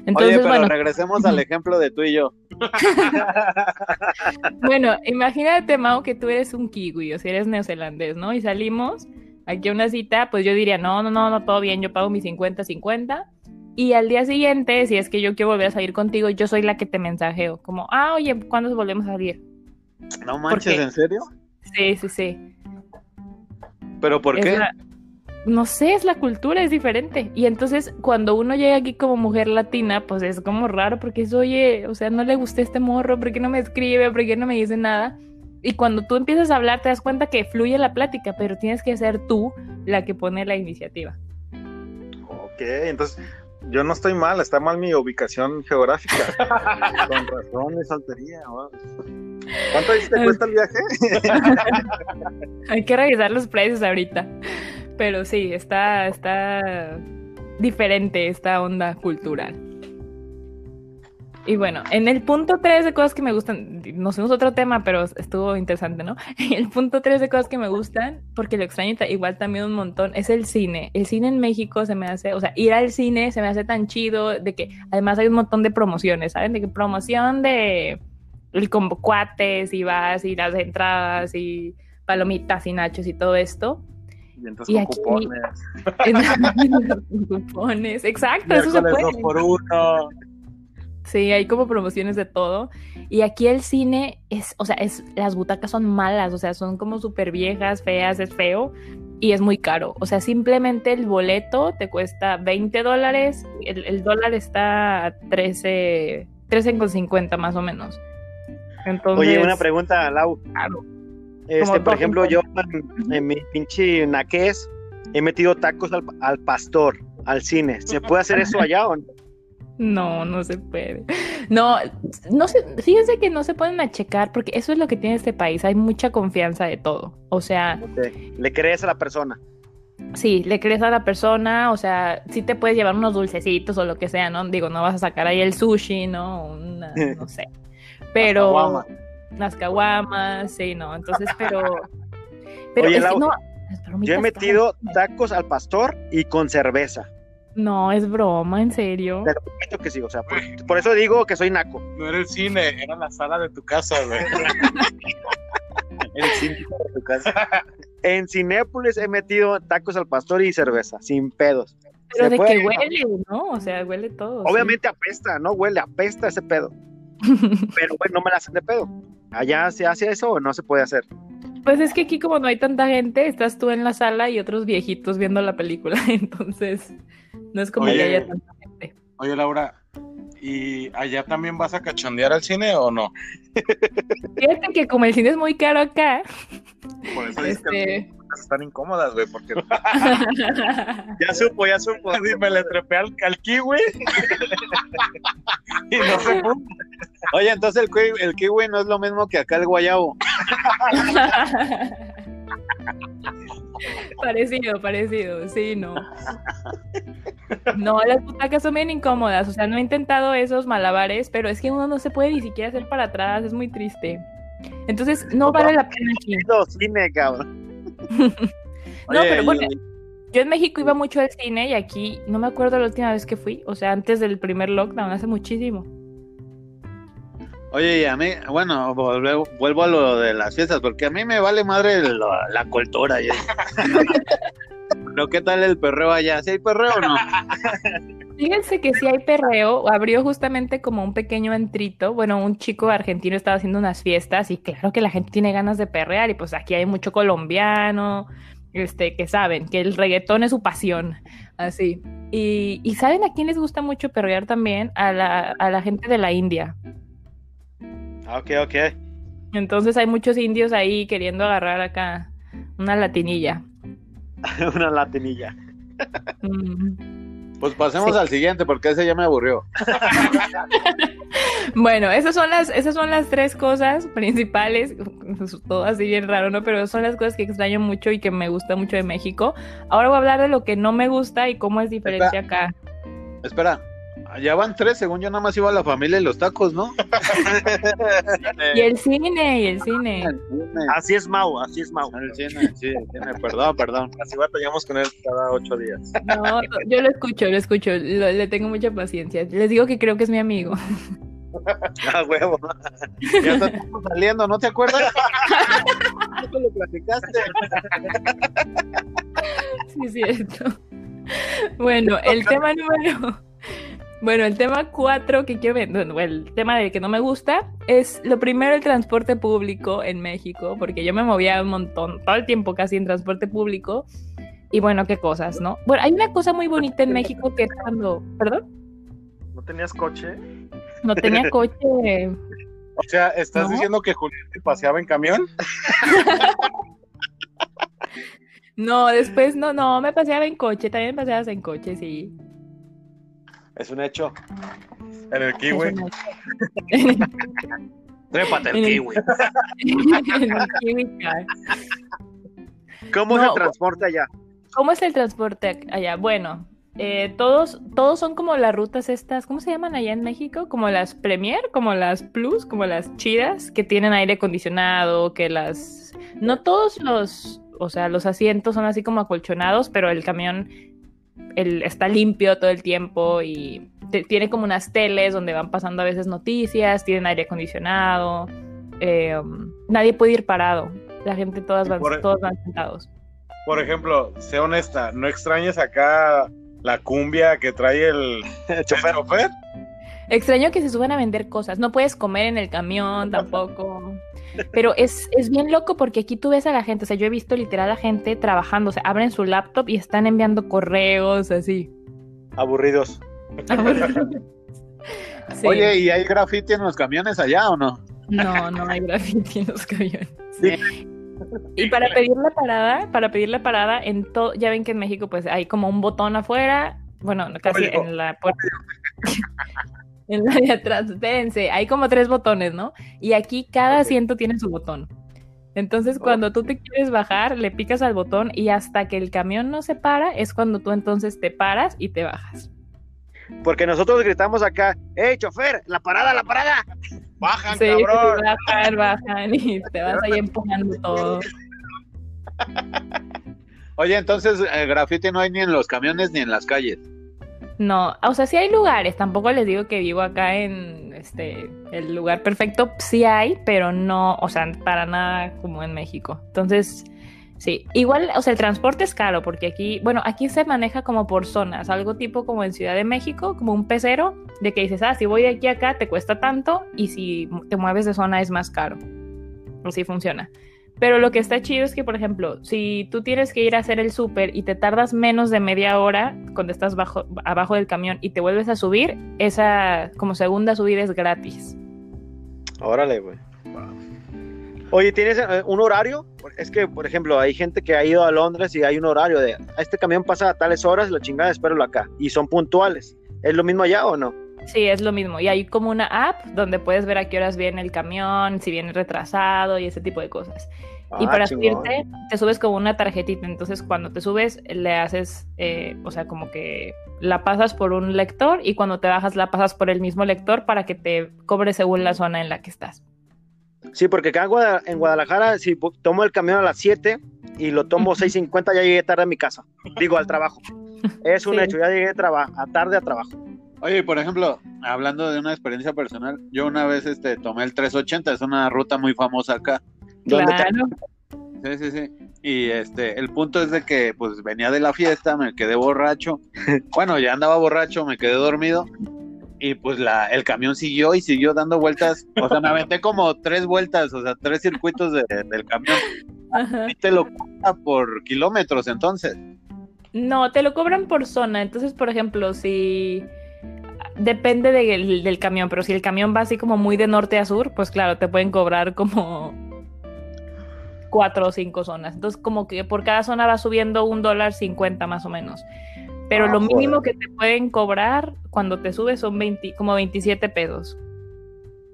Entonces, Oye, pero bueno, regresemos al ejemplo de tú y yo. Bueno, imagínate, Mau, que tú eres un kiwi, o si eres neozelandés, ¿no? Y salimos aquí a una cita, pues yo diría, no, no, no, no, todo bien, yo pago mis 50-50. Y al día siguiente, si es que yo quiero volver a salir contigo, yo soy la que te mensajeo, como, ah, oye, ¿cuándo volvemos a salir? No manches? ¿en serio? Sí, sí, sí. ¿Pero por Es qué? la- No sé, es la cultura, es diferente. Y entonces, cuando uno llega aquí como mujer latina, pues es como raro porque es, oye, o sea, no le gusté este morro, ¿por qué no me escribe? ¿Por qué no me dice nada? Y cuando tú empiezas a hablar, te das cuenta que fluye la plática, pero tienes que ser tú la que pone la iniciativa. Ok, entonces yo no estoy mal, está mal mi ubicación geográfica. Con razón, mi soltería. wow. ¿Cuánto te cuesta el viaje? Hay que revisar los precios ahorita. Pero sí, está, está diferente esta onda cultural. Y bueno, en el punto 3 de cosas que me gustan, nos fuimos otro tema, pero estuvo interesante, ¿no? El punto 3 de cosas que me gustan, porque lo extraño igual también un montón, es el cine. El cine en México se me hace, o sea, ir al cine se me hace tan chido, de que además hay un montón de promociones, ¿saben? De que promoción de el combo cuates y vas y las entradas y palomitas y nachos y todo esto. Y entonces Y con aquí- cupones. cupones, exacto, eso se puede. dos por uno. Sí, hay como promociones de todo. Y aquí el cine es, o sea, es, las butacas son malas, o sea, son como súper viejas, feas, es feo y es muy caro. O sea, simplemente el boleto te cuesta 20 dólares, el, el dólar está a 13, 13,50 más o menos. Entonces, Oye, una pregunta, Lau. Claro. Este, por ejemplo, yo en, en mi pinche naqués he metido tacos al, al pastor, al cine. ¿Se puede hacer eso allá o no? No, no se puede. No, no sé, fíjense que no se pueden a checar porque eso es lo que tiene este país, hay mucha confianza de todo. O sea, Le- Le crees a la persona. sí, le crees a la persona, o sea, sí te puedes llevar unos dulcecitos o lo que sea, ¿no? Digo, no vas a sacar ahí el sushi, ¿no? Una- no sé. Pero las caguamas, sí, no, entonces, pero pero Oye, es que no, Yo he metido caras. tacos al pastor y con cerveza. No, es broma, en serio. Te lo prometo que sí, o sea, por, por eso digo que soy naco. No era el cine, era la sala de tu casa, güey. El síndico de tu casa. En Cinépolis he metido tacos al pastor y cerveza, sin pedos. Pero Se de puede, que ¿no? huele, ¿no? O sea, huele todo. sí. Obviamente apesta, no huele, apesta ese pedo. Pero bueno, no me la hacen de pedo. Allá se hace eso o no se puede hacer. Pues es que aquí como no hay tanta gente, estás tú en la sala y otros viejitos viendo la película, entonces no es como Oye. que haya tanta gente. Oye, Laura, ¿y allá también vas a cachondear al cine o no? Fíjate que como el cine es muy caro acá, Por eso este... están incómodas, güey, porque Ya supo, ya supo. Así me le trepé al, al kiwi. y no se pudo. Oye, entonces el kiwi, el kiwi no es lo mismo que acá el guayabo. parecido, parecido, sí, no. No, las butacas son bien incómodas, o sea, no he intentado esos malabares, pero es que uno no se puede ni siquiera hacer para atrás, es muy triste. Entonces, no vale la pena aquí. Cine, cabrón. No, pero bueno, yo en México iba mucho al cine y aquí no me acuerdo la última vez que fui, o sea, antes del primer lockdown, hace muchísimo. Oye, y a mí, bueno, vuelvo, vuelvo a lo de las fiestas, porque a mí me vale madre la, la cultura. Pero ¿qué tal el perreo allá? ¿Sí hay perreo o no? Fíjense que si hay perreo, abrió justamente como un pequeño antrito, bueno, un chico argentino estaba haciendo unas fiestas y claro que la gente tiene ganas de perrear y pues aquí hay mucho colombiano, este, que saben que el reggaetón es su pasión, así. Y, y ¿saben a quién les gusta mucho perrear también? A la, a la gente de la India. Ok, ok. Entonces hay muchos indios ahí queriendo agarrar acá una latinilla. Una latinilla. Pues pasemos Sí. al siguiente, porque ese ya me aburrió. Bueno, esas son las, esas son las tres cosas principales, todo así bien raro, ¿no? Pero son las cosas que extraño mucho y que me gusta mucho de México. Ahora voy a hablar de lo que no me gusta y cómo es diferente acá. Espera, ya van tres, según yo nada más iba la familia y los tacos, ¿no? Y el cine, y el cine. El cine, Así es Mau, así es Mau. el cine, sí, el cine, perdón, perdón. así batallamos con él cada ocho días. No, yo lo escucho, lo escucho, lo- le tengo mucha paciencia. Les digo que creo que es mi amigo. Ah, huevo. Ya estamos saliendo, ¿no te acuerdas? ¿No te lo platicaste? Sí, es cierto. Bueno, el tema número. Bueno, el tema cuatro que quiero ver, bueno, el tema de que no me gusta es lo primero el transporte público en México, porque yo me movía un montón, todo el tiempo casi en transporte público. Y bueno, qué cosas, ¿no? Bueno, hay una cosa muy bonita en México que es cuando, perdón, ¿No tenías coche? no tenía coche. O sea, ¿estás ¿No? diciendo que Julián te paseaba en camión? No, después no, no, me paseaba en coche, también me paseabas en coche, sí. Es un hecho. En el kiwi. Trépate el En el- kiwi. en el Kiwi Car. ¿Cómo es No, el transporte allá? ¿Cómo es el transporte allá? Bueno, eh, todos, todos son como las rutas estas, ¿cómo se llaman allá en México? Como las Premier, como las Plus, como las chidas, que tienen aire acondicionado, que las... No todos los, o sea, los asientos son así como acolchonados, pero el camión el, está limpio todo el tiempo y te- tiene como unas teles donde van pasando a veces noticias, tienen aire acondicionado, eh, um, nadie puede ir parado, la gente todas van, por- todos van sentados. Por ejemplo, sé honesta, ¿no extrañas acá la cumbia que trae el, el chofer? Extraño que se suban a vender cosas. No puedes comer en el camión tampoco. Pero es, es bien loco porque aquí tú ves a la gente. O sea, yo he visto literal a gente trabajando. O sea, abren su laptop y están enviando correos así. Aburridos. Sí. Oye, ¿y hay graffiti en los camiones allá o no? No, no hay graffiti en los camiones. Sí. Y para pedir la parada, para pedir la parada, en todo, ya ven que en México pues hay como un botón afuera, bueno, casi en la puerta. En la de atrás, espérense, hay como tres botones, ¿no? Y aquí cada asiento tiene su botón. Entonces, cuando tú te quieres bajar, le picas al botón y hasta que el camión no se para, es cuando tú entonces te paras y te bajas. Porque nosotros gritamos acá, ¡Ey, chofer! ¡La parada, la parada! Bajan, Sí, cabrón. bajan, bajan y te vas ahí empujando todo. Oye, entonces eh, graffiti no hay ni en los camiones ni en las calles. No, o sea, sí hay lugares, tampoco les digo que vivo acá en este el lugar perfecto, sí hay, pero no, o sea, para nada como en México. Entonces, sí, igual, o sea, el transporte es caro porque aquí, bueno, aquí se maneja como por zonas, algo tipo como en Ciudad de México, como un pecero, de que dices, ah, si voy de aquí a acá te cuesta tanto y si te mueves de zona es más caro. Así funciona. Pero lo que está chido es que, por ejemplo, si tú tienes que ir a hacer el súper y te tardas menos de media hora cuando estás bajo, abajo del camión y te vuelves a subir, esa como segunda subida es gratis. Órale, güey. Oye, ¿tienes eh, un horario? Es que, por ejemplo, hay gente que ha ido a Londres y hay un horario de, "A este camión pasa a tales horas, la chingada, espéralo acá. Y son puntuales. ¿Es lo mismo allá o no? Sí, es lo mismo. Y hay como una app donde puedes ver a qué horas viene el camión, si viene retrasado y ese tipo de cosas. y Ah, para chingón. subirte, te subes como una tarjetita. Entonces, cuando te subes, le haces, eh, o sea, como que la pasas por un lector y cuando te bajas, la pasas por el mismo lector para que te cobre según la zona en la que estás. Sí, porque acá en Guada- en Guadalajara, si tomo el camión a las 7 y lo tomo 6.50, ya llegué tarde a mi casa. Digo, al trabajo. Es un Sí. hecho, ya llegué traba- a tarde a trabajo. Oye, por ejemplo, hablando de una experiencia personal, yo una vez este, tomé el 380, es una ruta muy famosa acá. ¿Dónde te- Claro. Sí, sí, sí. Y este, el punto es de que pues venía de la fiesta, me quedé borracho. Bueno, ya andaba borracho, me quedé dormido. Y pues la, el camión siguió y siguió dando vueltas. O sea, me aventé como tres vueltas, o sea, tres circuitos de- del camión. Ajá. Y te lo cuenta por kilómetros entonces. No, te lo cobran por zona. Entonces, por ejemplo, si depende del, del camión, pero si el camión va así como muy de norte a sur, pues claro, te pueden cobrar como cuatro o cinco zonas. Entonces, como que por cada zona va subiendo un dólar cincuenta más o menos. Pero Ah, lo mínimo joder. que te pueden cobrar cuando te subes son 20, como 27 pesos.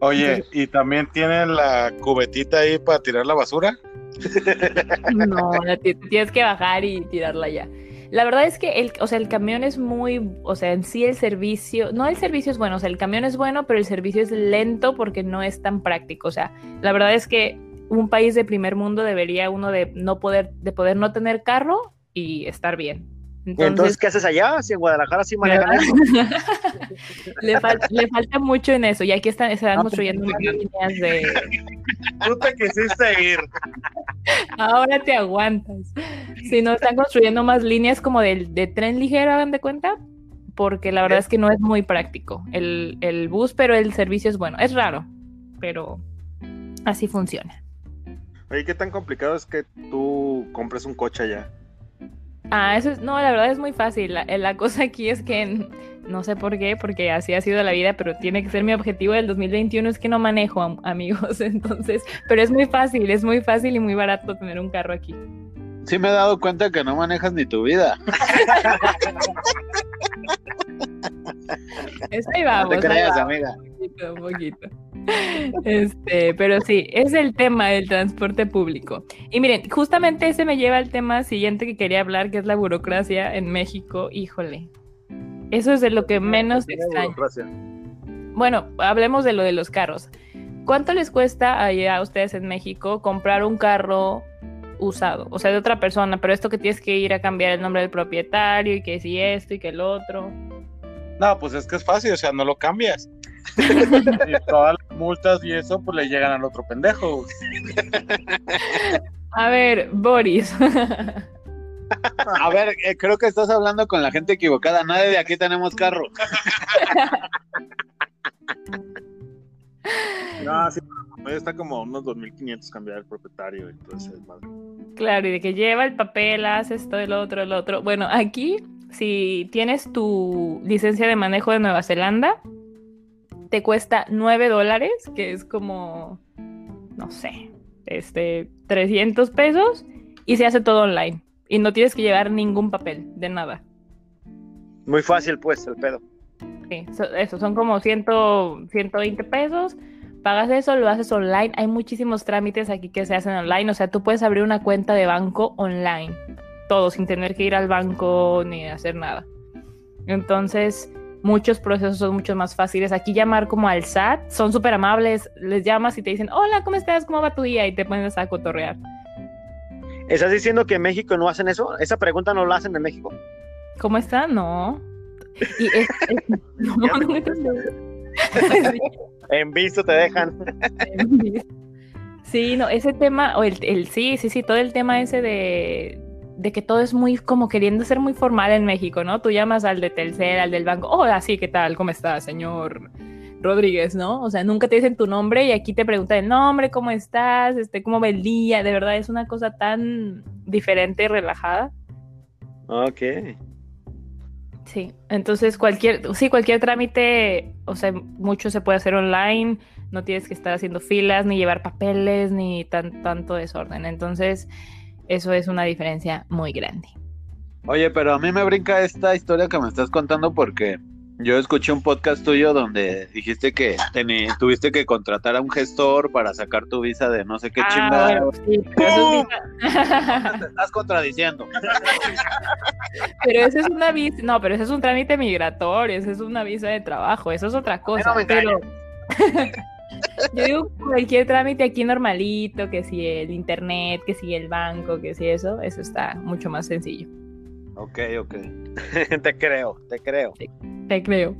Oye, ¿y también tienen la cubetita ahí para tirar la basura? No, tienes que bajar y tirarla ya. La verdad es que el, o sea, el camión es muy, o sea, en sí el servicio, no el servicio es bueno, o sea, el camión es bueno, pero el servicio es lento porque no es tan práctico. O sea, la verdad es que un país de primer mundo debería uno de no poder, de poder no tener carro y estar bien. ¿Y entonces Entonces, qué haces allá? Si en Guadalajara sí manejan ¿verdad? eso. le, fal- le falta mucho en eso. Y aquí están, se están No, construyendo más líneas de, Tú te quisiste ir. Ahora te aguantas. Si no, están construyendo más líneas como de, de tren ligero, hagan de cuenta, porque la verdad es que no es muy práctico el, el bus, pero el servicio es bueno. Es raro, pero así funciona. Oye, ¿qué tan complicado es que tú compres un coche allá? Ah, eso es, no, la verdad es muy fácil. La, la cosa aquí es que no sé por qué, porque así ha sido la vida, pero tiene que ser mi objetivo del 2021 es que no manejo, am- amigos. Entonces, pero es muy fácil, es muy fácil y muy barato tener un carro aquí. Sí me he dado cuenta que no manejas ni tu vida. Eso ahí No vamos. te ahí creas, vamos. amiga. Un poquito, un poquito. Este, pero sí, es el tema del transporte público. Y miren, justamente ese me lleva al tema siguiente que quería hablar, que es la burocracia en México. Híjole, eso es de lo que menos extraño. Bueno, hablemos de lo de los carros. ¿Cuánto les cuesta allá a ustedes en México comprar un carro usado? O sea, de otra persona, pero esto que tienes que ir a cambiar el nombre del propietario y que si esto y que el otro. No, pues es que es fácil, o sea, no lo cambias. y todas las multas y eso, pues le llegan al otro pendejo. A ver, Boris. A ver, eh, creo que estás hablando con la gente equivocada. Nadie de aquí tenemos carro. No, sí, pero está como a unos 2.500 cambiar el propietario y todo ese madre. Claro, y de que lleva el papel, haces todo el otro, el otro. Bueno, aquí, si tienes tu licencia de manejo de Nueva Zelanda, te cuesta 9 dólares, que es como, no sé, este, 300 pesos, y se hace todo online. Y no tienes que llevar ningún papel, de nada. Muy fácil, pues, el pedo. Sí, so- eso, son como 100, 120 pesos. Pagas eso, lo haces online. Hay muchísimos trámites aquí que se hacen online. O sea, tú puedes abrir una cuenta de banco online. Todo, sin tener que ir al banco ni hacer nada. Entonces, muchos procesos son mucho más fáciles. Aquí llamar como al SAT, son súper amables. Les llamas y te dicen, hola, ¿cómo estás? ¿Cómo va tu día? Y te pones a cotorrear. ¿Estás diciendo que en México no hacen eso? ¿Esa pregunta no la hacen en México? ¿Cómo está? No. Y es- es- no, no, En visto te dejan. Sí, no, ese tema, o el, el- sí, sí, sí, todo el tema ese de, de que todo es muy como queriendo ser muy formal en México, ¿no? Tú llamas al de Telcel, al del banco, hola, sí, ¿qué tal? ¿Cómo está, señor Rodríguez, no? O sea, nunca te dicen tu nombre y aquí te preguntan el nombre, ¿cómo estás? Este, ¿cómo va el día? De verdad, es una cosa tan diferente y relajada. Ok. Sí, entonces cualquier, sí, cualquier trámite, o sea, mucho se puede hacer online, no tienes que estar haciendo filas, ni llevar papeles, ni tan, tanto desorden. Entonces, eso es una diferencia muy grande. Oye, pero a mí me brinca esta historia que me estás contando porque yo escuché un podcast tuyo donde dijiste que tuviste que contratar a un gestor para sacar tu visa de no sé qué Ah, chingada. bueno, sí, pero eso es visa- Te estás contradiciendo. pero eso es una visa, no, pero eso es un trámite migratorio, eso es una visa de trabajo, eso es otra cosa. no me pero yo digo cualquier trámite aquí normalito, que si el internet, que si el banco, que si eso, eso está mucho más sencillo. Ok, ok. te creo, te creo. Te creo.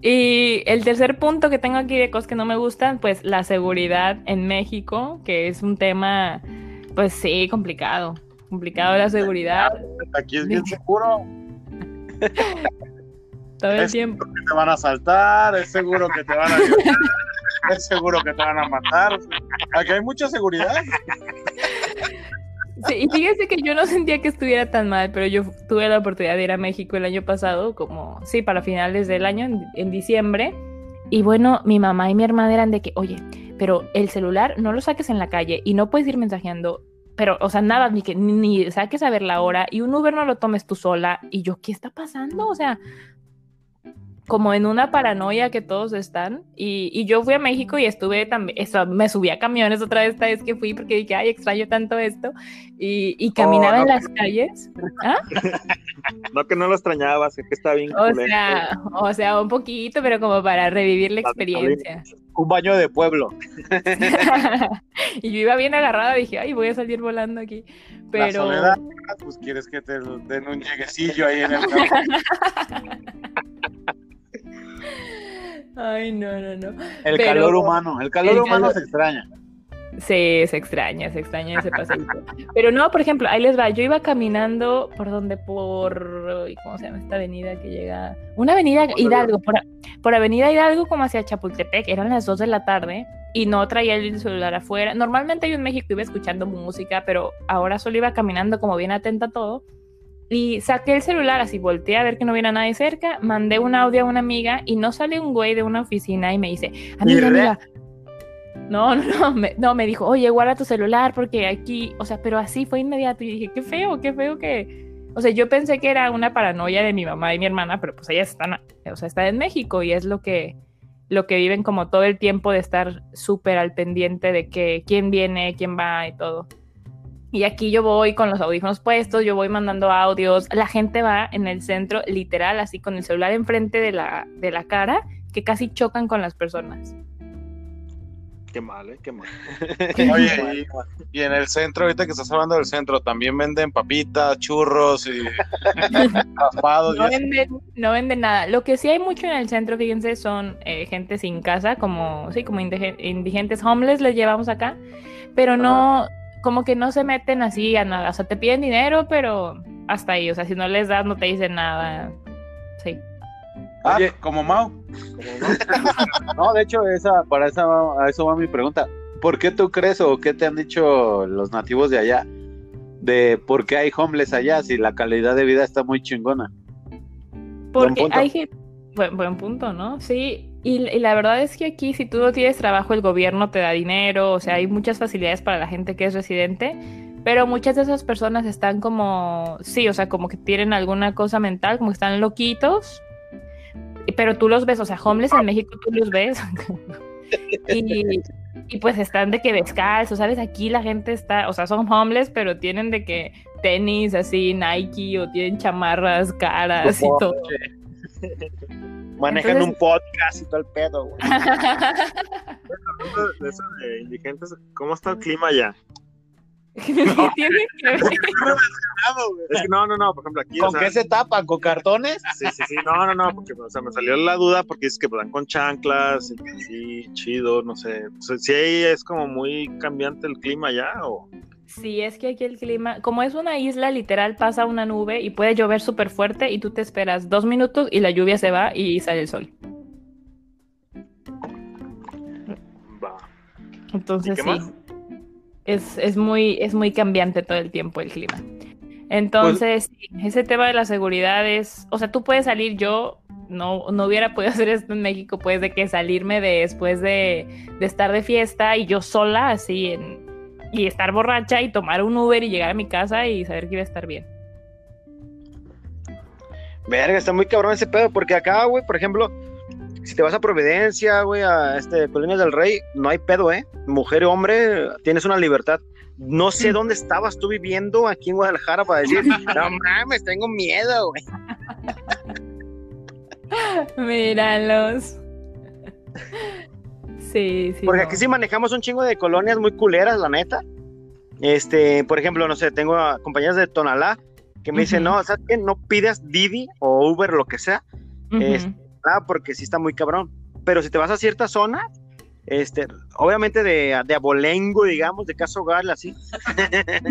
Y el tercer punto que tengo aquí de cosas que no me gustan, pues la seguridad en México, que es un tema, pues sí, complicado. Complicado la seguridad Aquí es bien seguro. todo el Es- tiempo. que te van a asaltar, es seguro que te van a es seguro que te van a matar. Aquí hay mucha seguridad. Sí, y fíjense que yo no sentía que estuviera tan mal, pero yo tuve la oportunidad de ir a México el año pasado, como, sí, para finales del año, en, diciembre. Y bueno, mi mamá y mi hermana eran de que, oye, pero el celular no lo saques en la calle y no puedes ir mensajeando. Pero, o sea, nada, ni que ni saques a ver la hora y un Uber no lo tomes tú sola. Y yo, ¿qué está pasando? O sea, como en una paranoia que todos están. Y, y yo fui a México y estuve también, eso, me subí a camiones otra vez esta vez que fui porque dije, ay, extraño tanto esto. Y, y caminaba no. en las calles. ¿Ah? No que no lo extrañabas, que está bien. O sea, o sea, un poquito, pero como para revivir la experiencia. Un baño de pueblo. y yo iba bien agarrada, dije, ay, voy a salir volando aquí. La Pero soledad, pues quieres que te den un lleguecillo ahí en el campo. Ay, no, no, no. El Pero- calor humano, el calor el humano calor- se extraña. Sí, se extraña, se extraña ese paseíto. Pero no, por ejemplo, ahí les va. Yo iba caminando por donde, por. ¿Cómo se llama esta avenida que llega? Una avenida Hidalgo, por, por Avenida Hidalgo, como hacia Chapultepec. Eran las 2 de la tarde y no traía el celular afuera. Normalmente yo en México iba escuchando música, pero ahora solo iba caminando como bien atenta a todo. Y saqué el celular, así volteé a ver que no hubiera nadie cerca, mandé un audio a una amiga y no sale un güey de una oficina y me dice, amiga, amiga, no, no, no me, no, me dijo, oye, guarda tu celular porque aquí, o sea, pero así fue inmediato y dije, qué feo, qué feo que, o sea, yo pensé que era una paranoia de mi mamá y mi hermana, pero pues ellas están, o sea, están en México y es lo que, lo que viven como todo el tiempo de estar súper al pendiente de que quién viene, quién va y todo. Y aquí yo voy con los audífonos puestos, yo voy mandando audios, la gente va en el centro, literal, así con el celular enfrente de la, de la cara, que casi chocan con las personas. Qué mal, ¿eh? Qué mal. Oye, y, y en el centro, ahorita que estás hablando del centro, también venden papitas, churros y raspados. No venden, no venden nada. Lo que sí hay mucho en el centro, fíjense, son eh, gente sin casa, como, sí, como indige- indigentes homeless les llevamos acá, pero no, como que no se meten así a nada. O sea, te piden dinero, pero hasta ahí. O sea, si no les das, no te dicen nada. Sí. Ah, Oye. como Mau. No, de hecho, esa, para esa, a eso va mi pregunta. ¿Por qué tú crees o qué te han dicho los nativos de allá? De por qué hay homeless allá si la calidad de vida está muy chingona. Porque hay gente. Buen, buen punto, ¿no? Sí. Y, y la verdad es que aquí, si tú no tienes trabajo, el gobierno te da dinero. O sea, hay muchas facilidades para la gente que es residente. Pero muchas de esas personas están como. Sí, o sea, como que tienen alguna cosa mental, como que están loquitos. pero tú los ves, o sea, homeless en México tú los ves. y, y pues están de que descalzos, ¿sabes? Aquí la gente está, o sea, son homeless, pero tienen de que tenis así, Nike, o tienen chamarras caras y todo. Manejan Entonces- un podcast y todo el pedo, güey. Hablando de eso de indigentes, ¿cómo está el clima allá? ¿Qué tiene que ver? Es que no, no, no, por ejemplo, aquí. o ¿Con sea, qué se tapan? ¿Con cartones? Sí, sí, sí, no, no, no, porque o sea, me salió la duda porque es que van con chanclas, y que sí, chido, no sé. O sea, si ahí es como muy cambiante el clima ya o. Sí, es que aquí el clima, como es una isla, literal pasa una nube y puede llover súper fuerte y tú te esperas dos minutos y la lluvia se va y sale el sol. Va. Entonces ¿Y qué sí, más? es, es muy, es muy cambiante todo el tiempo el clima. Entonces, sí, ese tema de la seguridad es, o sea, tú puedes salir, yo no, no hubiera podido hacer esto en México, pues de que salirme de- después de, de estar de fiesta y yo sola, así, en, y estar borracha y tomar un Uber y llegar a mi casa y saber que iba a estar bien. Verga, está muy cabrón ese pedo, porque acá, güey, por ejemplo, si te vas a Providencia, güey, a este Colinas del Rey, no hay pedo, ¿eh? Mujer o hombre, tienes una libertad. No sé dónde estabas tú viviendo aquí en Guadalajara para decir, no mames, tengo miedo, güey. Míralos. Sí, sí. Porque no. aquí sí manejamos un chingo de colonias muy culeras, la neta. Este, por ejemplo, no sé, tengo compañeras de Tonalá que me dicen, no, ¿sabes qué? No pidas Didi o Uber, lo que sea, ah, porque sí está muy cabrón. Pero si te vas a ciertas zonas, este, obviamente de, de abolengo, digamos, de caso hogar, así,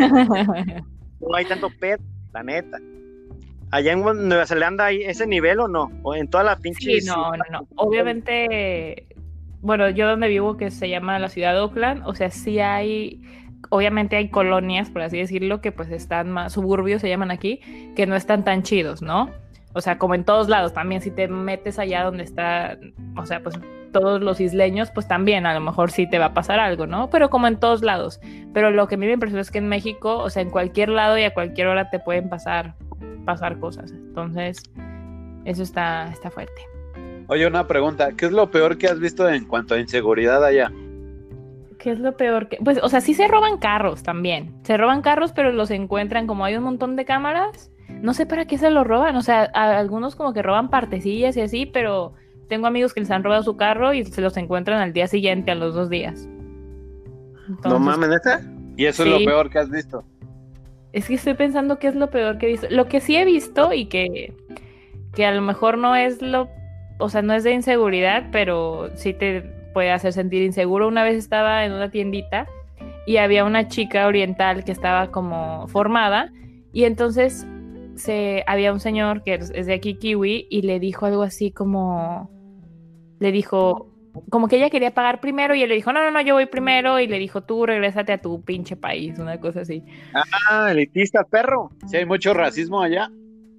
no hay tanto pedo, la neta. Allá en Nueva Zelanda hay ese nivel o no? O en toda la pinche. Sí, no, no, no. Obviamente, bueno, yo donde vivo, que se llama la ciudad de Oakland, o sea, sí hay, obviamente hay colonias, por así decirlo, que pues están más, suburbios se llaman aquí, que no están tan chidos, ¿no? O sea, como en todos lados, también si te metes allá donde está, o sea, pues todos los isleños, pues también a lo mejor sí te va a pasar algo, ¿no? Pero como en todos lados. Pero lo que a mí me impresionó es que en México, o sea, en cualquier lado y a cualquier hora te pueden pasar, pasar cosas. Entonces, eso está, está fuerte. Oye, una pregunta. ¿Qué es lo peor que has visto en cuanto a inseguridad allá? ¿Qué es lo peor que.? Pues, o sea, sí se roban carros también. Se roban carros, pero los encuentran como hay un montón de cámaras. No sé para qué se los roban. O sea, a- algunos como que roban partecillas y así, pero tengo amigos que les han robado su carro y se los encuentran al día siguiente, a los dos días. No mames, neta. Y eso es lo peor que has visto. Es que estoy pensando qué es lo peor que he visto. Lo que sí he visto y que, que a lo mejor no es lo, o sea, no es de inseguridad, pero sí te puede hacer sentir inseguro. Una vez estaba en una tiendita y había una chica oriental que estaba como formada y entonces se, había un señor que es, de aquí, Kiwi, y le dijo algo así como, le dijo, como que ella quería pagar primero y él le dijo, no, no, no, yo voy primero y le dijo, tú regrésate a tu pinche país, una cosa así. Ah, elitista, perro. ¿Sí hay mucho racismo allá?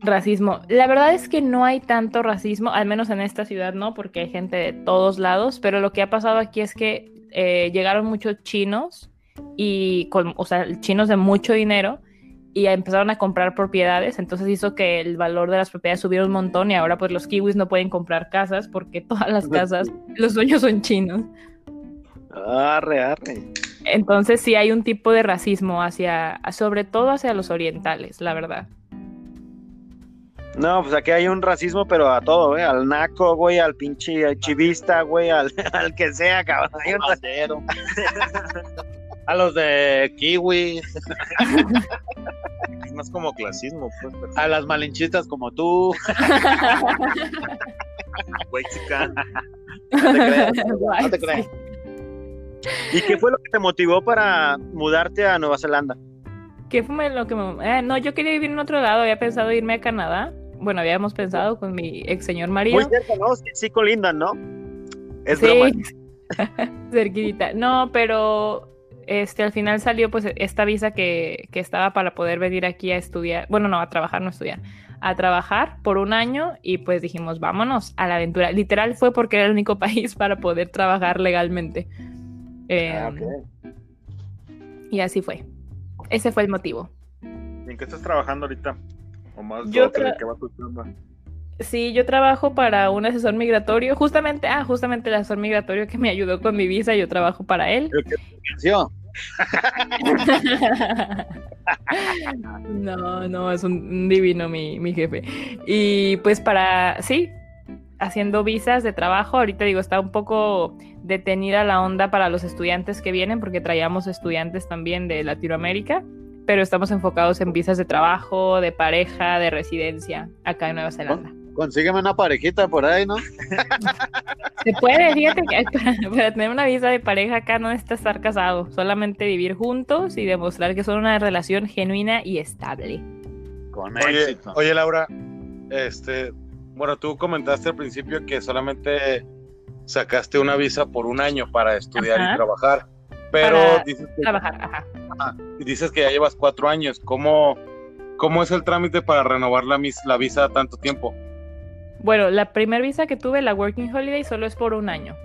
Racismo. La verdad es que no hay tanto racismo, al menos en esta ciudad no, porque hay gente de todos lados, pero lo que ha pasado aquí es que eh, llegaron muchos chinos y con, o sea, chinos de mucho dinero y empezaron a comprar propiedades, entonces hizo que el valor de las propiedades subiera un montón y ahora pues los kiwis no pueden comprar casas porque todas las casas, los dueños son chinos. Arre, arre. Entonces sí hay un tipo de racismo hacia, sobre todo hacia los orientales, la verdad. No, pues aquí hay un racismo, pero a todo, güey. Al naco, güey, al pinche chivista, güey, al, al que sea, cabrón. Hay un Acero. A los de Kiwi, Es más como clasismo, pues, pero a las malinchistas como tú. Wexican. No te creas. No te creas. ¿Y qué fue lo que te motivó para mudarte a Nueva Zelanda? ¿Qué fue lo que me... eh, no, yo quería vivir en otro lado, había pensado irme a Canadá. Bueno, habíamos pensado con mi ex señor marido. Muy cerca, ¿no? Sí, sí, colindan, ¿no? Es sí. broma. Cerquitita. No, pero este al final salió pues esta visa que, que estaba para poder venir aquí a estudiar. Bueno, no, a trabajar, no estudiar. A trabajar por un año y pues dijimos, vámonos a la aventura. Literal fue porque era el único país para poder trabajar legalmente. Eh, Ah. Y así fue. Ese fue el motivo. ¿En qué estás trabajando ahorita? O más Yo doble, tra- ¿qué va tu chamba? Sí, yo trabajo para un asesor migratorio, justamente, ah, justamente el asesor migratorio que me ayudó con mi visa, yo trabajo para él. Que. No, no, es un un divino mi, mi jefe. Y pues para, sí, haciendo visas de trabajo, ahorita digo, está un poco detenida la onda para los estudiantes que vienen, porque traíamos estudiantes también de Latinoamérica, pero estamos enfocados en visas de trabajo, de pareja, de residencia, acá en Nueva Zelanda. Consígueme una parejita por ahí, ¿no? Se puede, fíjate que para, para tener una visa de pareja acá no necesitas estar casado, solamente vivir juntos y demostrar que son una relación genuina y estable. Con Oye, éxito. oye, Laura, este, bueno, tú comentaste al principio que solamente sacaste una visa por un año para estudiar Ajá. y trabajar, pero Para dices, que, Trabajar, ajá. dices que ya llevas cuatro años. ¿Cómo, cómo es el trámite para renovar la, mis- la visa tanto tiempo? Bueno, la primera visa que tuve, la Working Holiday, solo es por un año.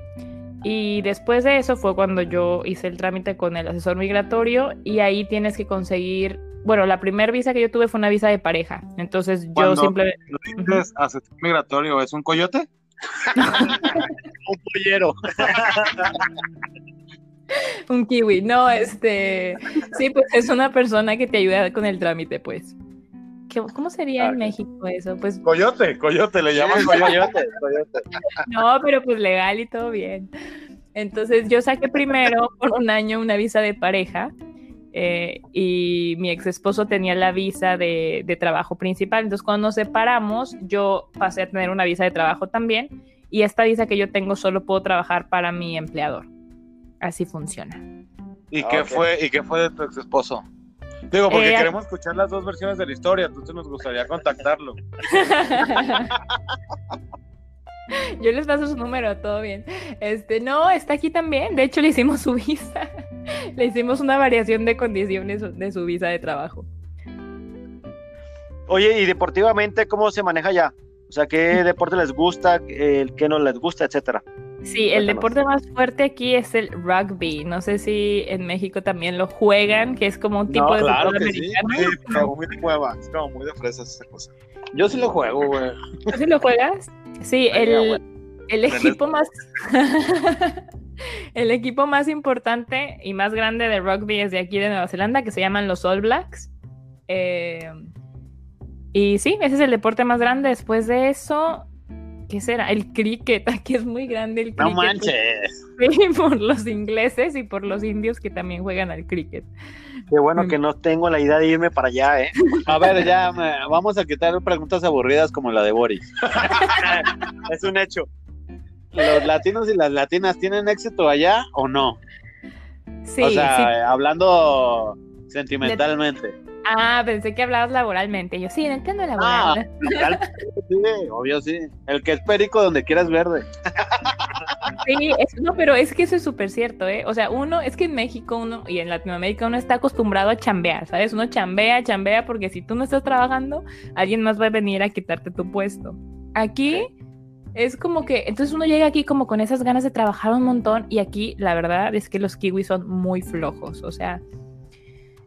Y después de eso fue cuando yo hice el trámite con el asesor migratorio y ahí tienes que conseguir, bueno, la primera visa que yo tuve fue una visa de pareja. Entonces yo Cuando- simplemente... ¿Lo dices asesor migratorio es un coyote? Un pollero. Un kiwi, no, este... Sí, pues es una persona que te ayuda con el trámite, pues. ¿Qué- ¿Cómo sería en Ah, México eso? Pues Coyote, coyote, le llaman coyote. No, pero pues legal y todo bien. Entonces yo saqué primero por un año una visa de pareja eh, y mi ex esposo tenía la visa de, de trabajo principal. Entonces cuando nos separamos yo pasé a tener una visa de trabajo también y esta visa que yo tengo solo puedo trabajar para mi empleador. Así funciona. ¿Y Ah, qué fue y qué fue de tu ex esposo? Digo, porque Eh, queremos escuchar las dos versiones de la historia, entonces nos gustaría contactarlo. Yo les paso su número, todo bien. Este, no, está aquí también. De hecho, le hicimos su visa. Le hicimos una variación de condiciones de su visa de trabajo. Oye, y deportivamente, ¿cómo se maneja ya? O sea, ¿qué deporte les gusta, el que no les gusta, etcétera? Sí, el deporte más fuerte aquí es el rugby. No sé si en México también lo juegan, que es como un tipo No, de claro fútbol que sí. americano. Sí, pero muy de cueva, es como muy de fresas esa cosa. Yo sí lo juego, güey. ¿Tú sí lo juegas? Sí, Ay, el, abuelo. el equipo más el equipo más importante y más grande de rugby es de aquí de Nueva Zelanda, que se llaman los All Blacks. Eh, y sí, ese es el deporte más grande. Después de eso, ¿qué será? El cricket. Aquí es muy grande el cricket. No manches. Sí, por los ingleses y por los indios que también juegan al cricket. Qué bueno que no tengo la idea de irme para allá, ¿eh? A ver, ya me- vamos a quitar preguntas aburridas como la de Boris. Es un hecho. ¿Los latinos y las latinas tienen éxito allá o no? Sí, o sea, sí. hablando sentimentalmente. Ah, pensé que hablabas laboralmente. Yo sí, no entiendo Ah, laboral. sí, obvio sí. El que es perico donde quieras verde. Sí, es- no, pero es que eso es súper cierto, ¿eh? O sea, uno, es que en México uno y en Latinoamérica uno está acostumbrado a chambear, ¿sabes? Uno chambea, chambea, porque si tú no estás trabajando, alguien más va a venir a quitarte tu puesto. Aquí es como que, entonces uno llega aquí como con esas ganas de trabajar un montón y aquí la verdad es que los kiwis son muy flojos, o sea,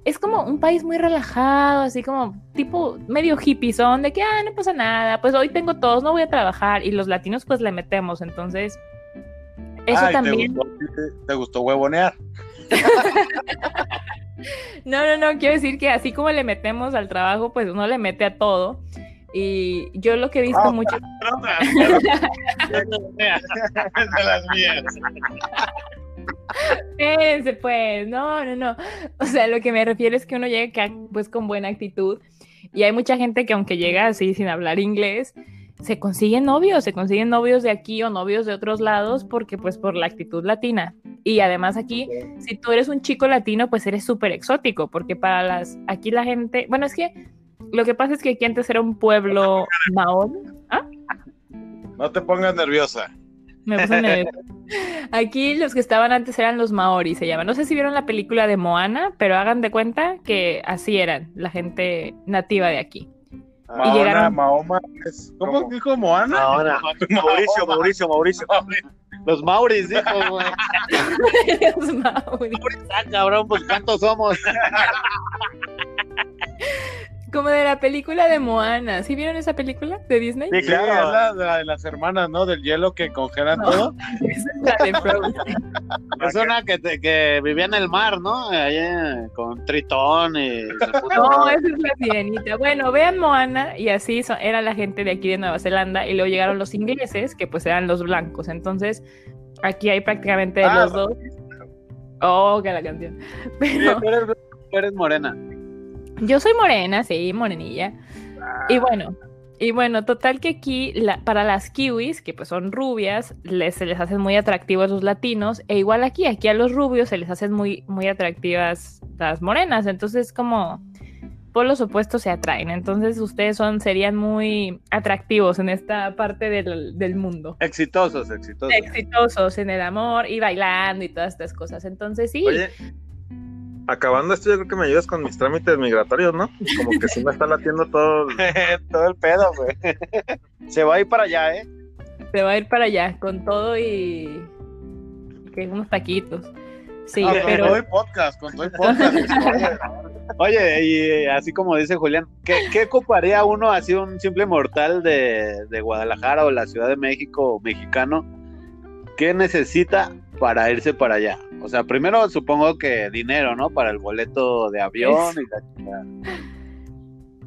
es como un país muy relajado, así como tipo medio hippie, son de que, ah, no pasa nada, pues hoy tengo todos, no voy a trabajar y los latinos pues le metemos, entonces... Eso Ay, ¿te también. gustó- ¿Te gustó huevonear? No, no, no, quiero decir que así como le metemos al trabajo, pues uno le mete a todo. Y yo lo que he visto Ah, mucho. de las mías. Espérense, pues, no, no, no. O sea, lo que me refiero es que uno llega pues con buena actitud. Y hay mucha gente que aunque llega así sin hablar inglés, se consiguen novios, se consiguen novios de aquí o novios de otros lados porque pues por la actitud latina. Y además aquí, si tú eres un chico latino, pues eres súper exótico, porque para las, aquí la gente, bueno, es que lo que pasa es que aquí antes era un pueblo maón. ¿Ah? No te pongas nerviosa. Me puse nerviosa. Aquí los que estaban antes eran los maoris, se llaman. No sé si vieron la película de Moana, pero hagan de cuenta que así eran la gente nativa de aquí. Mahoma, llegaron- Mahoma es- ¿Cómo dijo Moana? Ahora, Mauricio, Mauricio, Mauricio. Los Mauris, dijo, güey. Los maoris. Ah, cabrón, pues ¿cuántos somos? Como de la película de Moana. ¿Sí vieron esa película de Disney? Sí, Sí, claro. es la, la de las hermanas, ¿no? Del hielo que congelan No. todo. Esa es la de Frozen. Es una que, te- que vivía en el mar, ¿no? Allá con Tritón y... No, esa es la sirenita. Bueno, vean Moana y así so- era la gente de aquí de Nueva Zelanda y luego llegaron los ingleses, que pues eran los blancos. Entonces, aquí hay prácticamente Ah, los dos. Oh, que la canción. Pero Tú eres, tú eres morena. Yo soy morena, sí, morenilla. Y bueno, y bueno, total que aquí la- para las kiwis, que pues son rubias, les, se les hacen muy atractivos los latinos, e igual aquí, aquí a los rubios se les hacen muy, muy atractivas las morenas, entonces como por los opuestos se atraen, entonces ustedes son, serían muy atractivos en esta parte del, del mundo. Exitosos, exitosos. Exitosos en el amor y bailando y todas estas cosas. Entonces sí, Oye, acabando esto, yo creo que me ayudas con mis trámites migratorios, ¿no? Como que sí me está latiendo todo. el- Todo el pedo, güey. Se va a ir para allá, ¿eh? se va a ir para allá con todo y que unos taquitos. Sí, Ah, con pero todo el podcast, con todo el podcast. Oye, y eh, así como dice Julián, ¿qué, qué ocuparía uno, así un simple mortal de, de Guadalajara o la Ciudad de México o mexicano? ¿Qué necesita para irse para allá? O sea, primero supongo que dinero, ¿no? Para el boleto de avión y la chingada.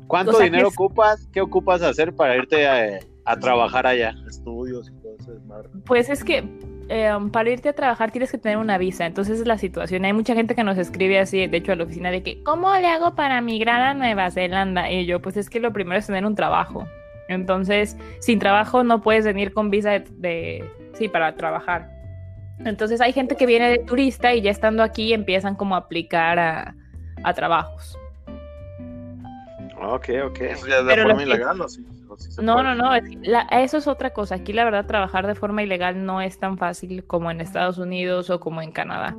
¿Cuánto O sea, que dinero es- ocupas? ¿Qué ocupas hacer para irte a, a trabajar allá? Estudios y todo desmadre. Pues es que eh, para irte a trabajar tienes que tener una visa, entonces es la situación. Hay mucha gente que nos escribe así, de hecho a la oficina, de que, ¿cómo le hago para migrar a Nueva Zelanda? Y yo, pues es que lo primero es tener un trabajo. Entonces, sin trabajo no puedes venir con visa de, de- sí, para trabajar. Entonces hay gente que viene de turista y ya estando aquí empiezan como a aplicar a, a trabajos. Ok, ok. Eso ya es de Pero forma lo que- ilegal, ¿o sí? ¿O sí se No, puede? no, no, es que la- eso es otra cosa. Aquí la verdad trabajar de forma ilegal no es tan fácil como en Estados Unidos o como en Canadá.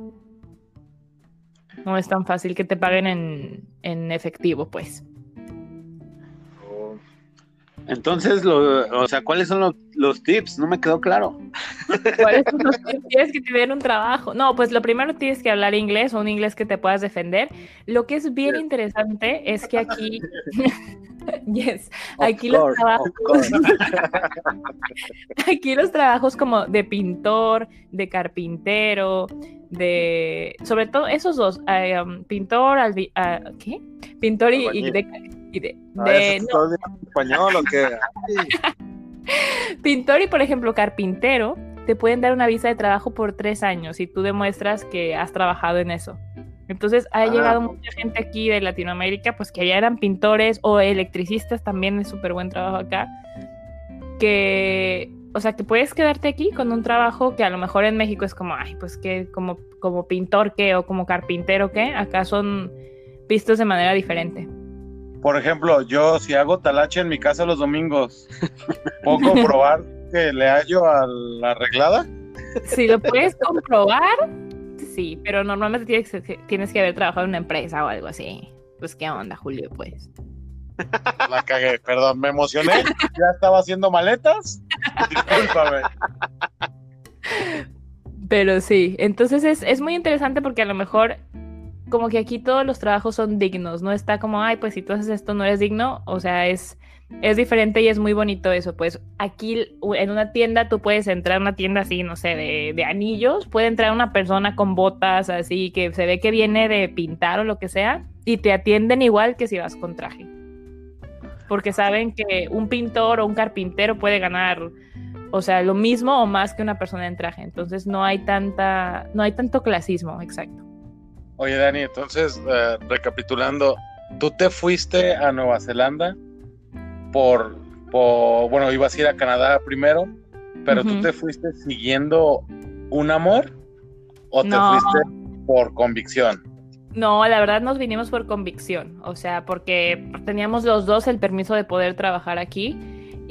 No es tan fácil que te paguen en, en efectivo, pues. Entonces, lo, o sea, ¿cuáles son los, los tips? No me quedó claro. ¿Cuáles son los tips? Tienes que tener un trabajo. No, pues lo primero tienes que hablar inglés o un inglés que te puedas defender. Lo que es bien interesante es que aquí, yes, aquí los course, trabajos, aquí los trabajos como de pintor, de carpintero, de, sobre todo esos dos, eh, um, pintor, albi- ah, ¿qué? Pintor y, y de, y de- de- ¿eso no, español o qué? Pintor y, por ejemplo, carpintero, te pueden dar una visa de trabajo por tres años si tú demuestras que has trabajado en eso. Entonces, ha Ah. llegado mucha gente aquí de Latinoamérica, pues que ya eran pintores o electricistas, también es súper buen trabajo acá, que, o sea, que puedes quedarte aquí con un trabajo que a lo mejor en México es como, ay, pues que como, como pintor qué o como carpintero qué, acá son vistos de manera diferente. Por ejemplo, yo si hago talache en mi casa los domingos, ¿puedo comprobar que le hallo a la arreglada? Si lo puedes comprobar, sí, pero normalmente tienes que, tienes que haber trabajado en una empresa o algo así. Pues qué onda, Julio, pues. La cagué, perdón, me emocioné. Ya estaba haciendo maletas. Discúlpame. Pero sí, entonces es, es muy interesante porque a lo mejor como que aquí todos los trabajos son dignos, no está como, ay, pues si tú haces esto no eres digno, o sea, es, es diferente y es muy bonito eso, pues aquí en una tienda tú puedes entrar a una tienda así, no sé, de, de anillos, puede entrar una persona con botas así que se ve que viene de pintar o lo que sea y te atienden igual que si vas con traje. Porque saben que un pintor o un carpintero puede ganar o sea, lo mismo o más que una persona en traje. Entonces no hay tanta, no hay tanto clasismo, exacto. Oye, Dani, entonces, eh, recapitulando, tú te fuiste a Nueva Zelanda por, por, bueno, ibas a ir a Canadá primero, pero tú te fuiste siguiendo un amor o te No. fuiste por convicción. No, la verdad nos vinimos por convicción, o sea, porque teníamos los dos el permiso de poder trabajar aquí.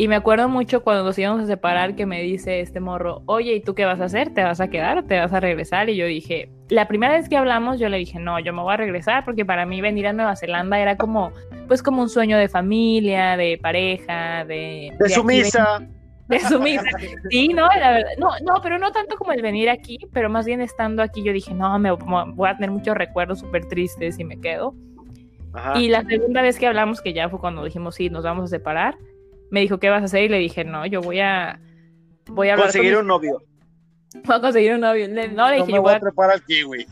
Y me acuerdo mucho cuando nos íbamos a separar que me dice este morro, oye, ¿y tú qué vas a hacer? ¿Te vas a quedar o te vas a regresar? Y yo dije, la primera vez que hablamos yo le dije, no, yo me voy a regresar porque para mí venir a Nueva Zelanda era como, pues como un sueño de familia, de pareja, de... De aquí sumisa. de sumisa. Sí, no, la verdad, no, no, pero no tanto como el venir aquí, pero más bien estando aquí yo dije, no, me, me voy a tener muchos recuerdos súper tristes y me quedo. Ajá. Y la segunda vez que hablamos, que ya fue cuando dijimos, sí, nos vamos a separar, me dijo, ¿qué vas a hacer? Y le dije, no, yo voy a... Voy a con Conseguir mis- un novio. Voy a conseguir un novio. Le- No, le No dije, me yo voy voy a a... trepar al kiwi.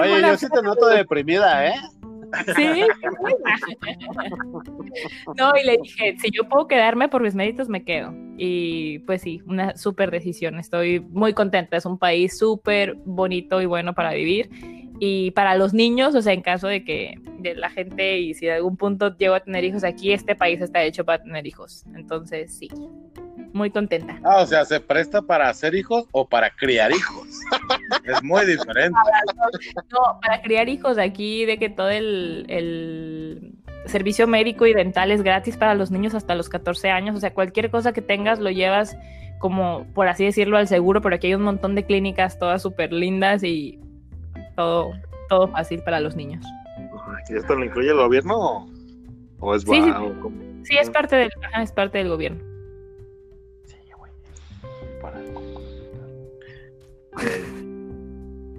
Oye, yo sí te noto deprimida, ¿eh? Sí. No, y le dije, si yo puedo quedarme por mis méritos, me quedo. Y pues sí, una súper decisión. Estoy muy contenta. Es un país súper bonito y bueno para vivir. Y para los niños, o sea, en caso de que de la gente y si de algún punto llego a tener hijos aquí, este país está hecho para tener hijos. Entonces, sí, muy contenta. Ah, o sea, ¿se presta para hacer hijos o para criar hijos? es muy diferente. No, para criar hijos aquí, de que todo el, el servicio médico y dental es gratis para los niños hasta los 14 años. O sea, cualquier cosa que tengas lo llevas como, por así decirlo, al seguro, pero aquí hay un montón de clínicas todas súper lindas y todo, todo fácil para los niños. ¿Y esto lo incluye el gobierno o, o es Sí, sí. o? Sí, es parte del, ajá, es parte del gobierno.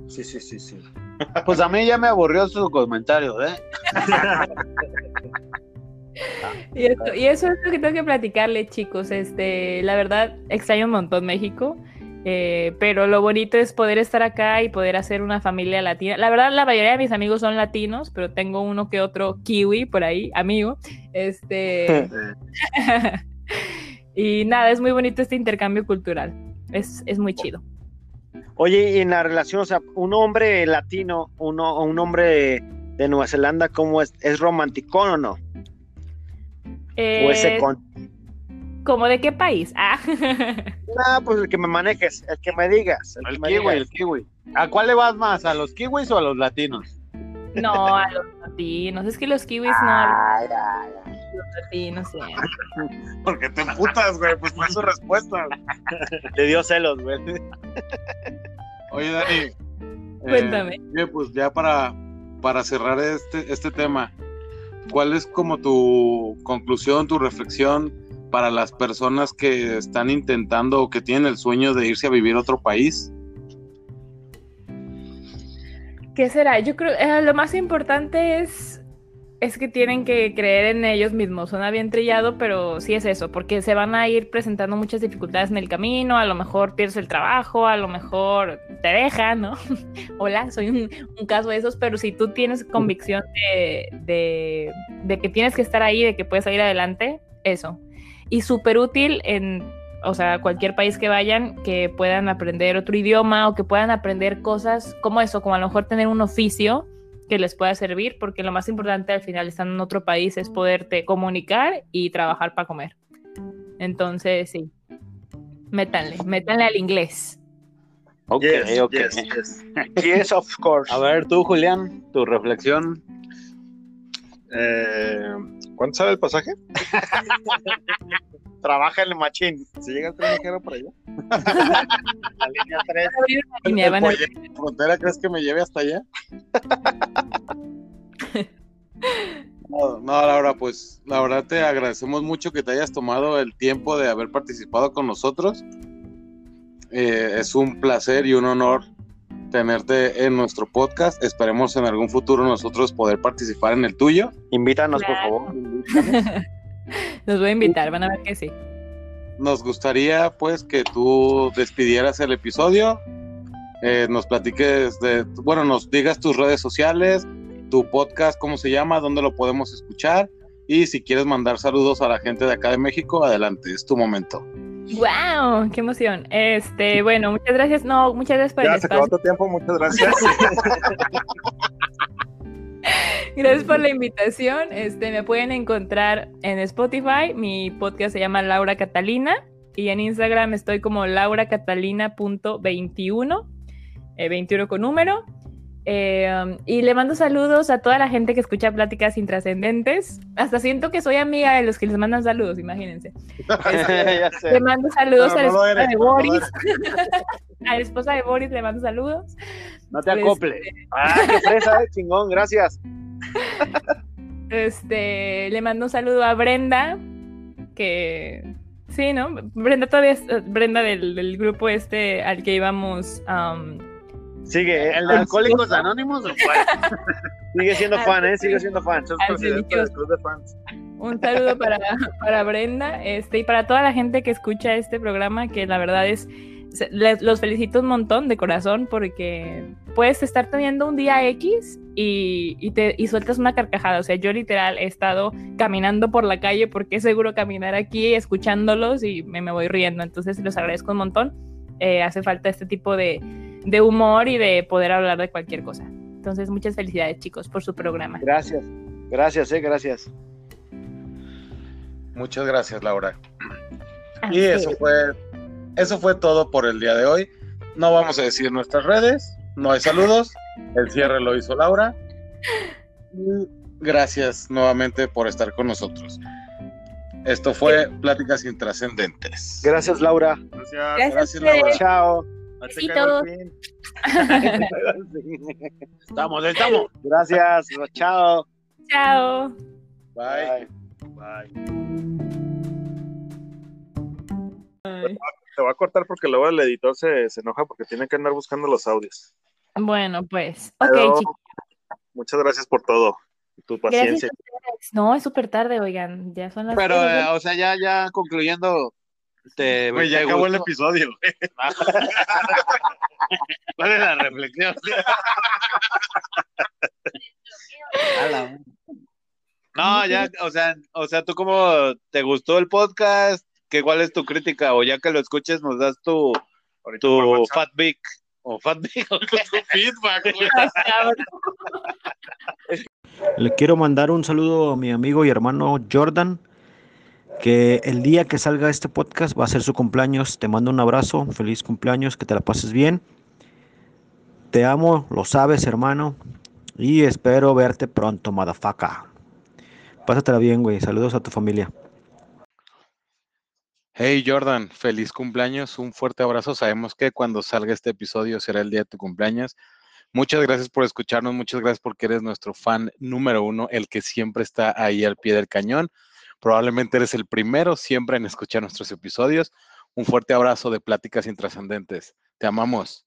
Sí, sí, sí, sí. Pues a mí ya me aburrió su comentario, ¿eh? Y eso, y eso es lo que tengo que platicarle, chicos. Este, la verdad, extraño un montón México. Eh, pero lo bonito es poder estar acá y poder hacer una familia latina. La verdad, la mayoría de mis amigos son latinos, pero tengo uno que otro kiwi por ahí, amigo. Este. y nada, es muy bonito este intercambio cultural. Es, es muy chido. Oye, y en la relación, o sea, un hombre latino, uno, un hombre de Nueva Zelanda, ¿cómo es? ¿Es romanticón o no? ¿O es Eh, secón? ¿Cómo de qué país? Ah. Ah, pues el que me manejes, el que me digas. El, El que me kiwi, digas. el kiwi. ¿A cuál le vas más? ¿A los kiwis o a los latinos? no, a los latinos. Es que los kiwis no hablan. Los latinos, sí. Porque te emputas, güey, pues fue su respuesta. Le dio celos, güey. Oye, Dani. eh, Cuéntame. oye, pues ya para, para cerrar este, este tema, ¿cuál es como tu conclusión, tu reflexión para las personas que están intentando o que tienen el sueño de irse a vivir a otro país? ¿Qué será? Yo creo eh, lo más importante es es que tienen que creer en ellos mismos. Suena bien trillado, pero sí es eso, porque se van a ir presentando muchas dificultades en el camino. A lo mejor pierdes el trabajo, a lo mejor te dejan, ¿no? Hola, soy un, caso de esos, pero si tú tienes convicción de, de, de que tienes que estar ahí, de que puedes salir adelante, eso. Y súper útil en, o sea, cualquier país que vayan, que puedan aprender otro idioma o que puedan aprender cosas como eso, como a lo mejor tener un oficio que les pueda servir, porque lo más importante al final estando en otro país es poderte comunicar y trabajar para comer. Entonces, sí. Métanle, métanle al inglés. Ok, Yes, ok. yes, yes. Yes, of course. A ver, tú, Julián, tu reflexión. Eh, ¿Cuánto sale el pasaje? Trabaja en el machín. ¿Se llega el tren ligero por allá? La línea 3. Van a abrir una línea, van a- Oye, ¿Frontera crees que me lleve hasta allá? No, no, Laura, pues la verdad te agradecemos mucho que te hayas tomado el tiempo de haber participado con nosotros. Eh, es un placer y un honor tenerte en nuestro podcast. Esperemos en algún futuro nosotros poder participar en el tuyo. Invítanos, Claro. por favor. Los voy a invitar, van a ver que sí. Nos gustaría pues que tú despidieras el episodio, eh, nos platiques de, bueno, nos digas tus redes sociales, tu podcast, cómo se llama, dónde lo podemos escuchar y si quieres mandar saludos a la gente de acá de México, adelante, es tu momento. ¡Wow! ¡Qué emoción! Este, bueno, muchas gracias. No, muchas gracias por el Ya se acabó tu tiempo, muchas gracias. Gracias por la invitación. Este, me pueden encontrar en Spotify. Mi podcast se llama Laura Catalina. Y en Instagram estoy como lauracatalina.21. eh, 21 con número. Eh, um, y le mando saludos a toda la gente que escucha pláticas intrascendentes. Hasta siento que soy amiga de los que les mandan saludos, imagínense. Este, le mando saludos a la no esposa eres, de no Boris. a la esposa de Boris le mando saludos. No te Pues, acoples. Ah, qué fresa, eh, chingón, gracias. Este, le mando un saludo a Brenda, que sí, ¿no? Brenda todavía es eh, Brenda del, del grupo este al que íbamos. um, Sigue, eh. ¿El de Alcohólicos Anónimos o cuál? Sigue siendo fan, ¿eh? Sigue siendo fan. Del club de fans. Un saludo para, para Brenda este, y para toda la gente que escucha este programa, que la verdad es, les- los felicito un montón de corazón porque puedes estar teniendo un día X y, y te, y sueltas una carcajada. O sea, yo literal he estado caminando por la calle porque es seguro caminar aquí, escuchándolos y me, me voy riendo. Entonces los agradezco un montón. Eh, hace falta este tipo de, de humor y de poder hablar de cualquier cosa. Entonces, muchas felicidades, chicos, por su programa. Gracias. Gracias, eh, gracias. Muchas gracias, Laura. Así Y eso es. fue, eso fue todo por el día de hoy. No vamos a decir nuestras redes, no hay saludos. El cierre lo hizo Laura. Y gracias nuevamente por estar con nosotros. Esto fue Pláticas Intrascendentes. Gracias, Laura. Gracias. Gracias. Laura. Chao. Besitos. Estamos, estamos. Gracias. Chao. Chao. Bye. Bye. Te voy a cortar porque luego el editor se, se enoja porque tiene que andar buscando los audios. Bueno, pues, ok, Pero chicos. Muchas gracias por todo. Tu paciencia. No, es súper tarde, oigan. Ya son las Pero, eh, o sea, ya, ya concluyendo, te, Güey, ya te acabó el episodio. ¿Cuál es la reflexión? No, ya, o sea, o sea, ¿tú cómo te gustó el podcast? ¿Qué, ¿Cuál es tu crítica? O ya que lo escuches, nos das tu, tu WhatsApp. fatbic o fatbic o qué? Feedback, güey. Le quiero mandar un saludo a mi amigo y hermano Jordan, que el día que salga este podcast va a ser su cumpleaños. Te mando un abrazo, feliz cumpleaños, que te la pases bien. Te amo, lo sabes, hermano, y espero verte pronto, motherfucker. Pásatela bien, güey. Saludos a tu familia. Hey Jordan, feliz cumpleaños, un fuerte abrazo. Sabemos que cuando salga este episodio será el día de tu cumpleaños. Muchas gracias por escucharnos, muchas gracias porque eres nuestro fan número uno, el que siempre está ahí al pie del cañón. Probablemente eres el primero siempre en escuchar nuestros episodios. Un fuerte abrazo de Pláticas Intrascendentes. Te amamos.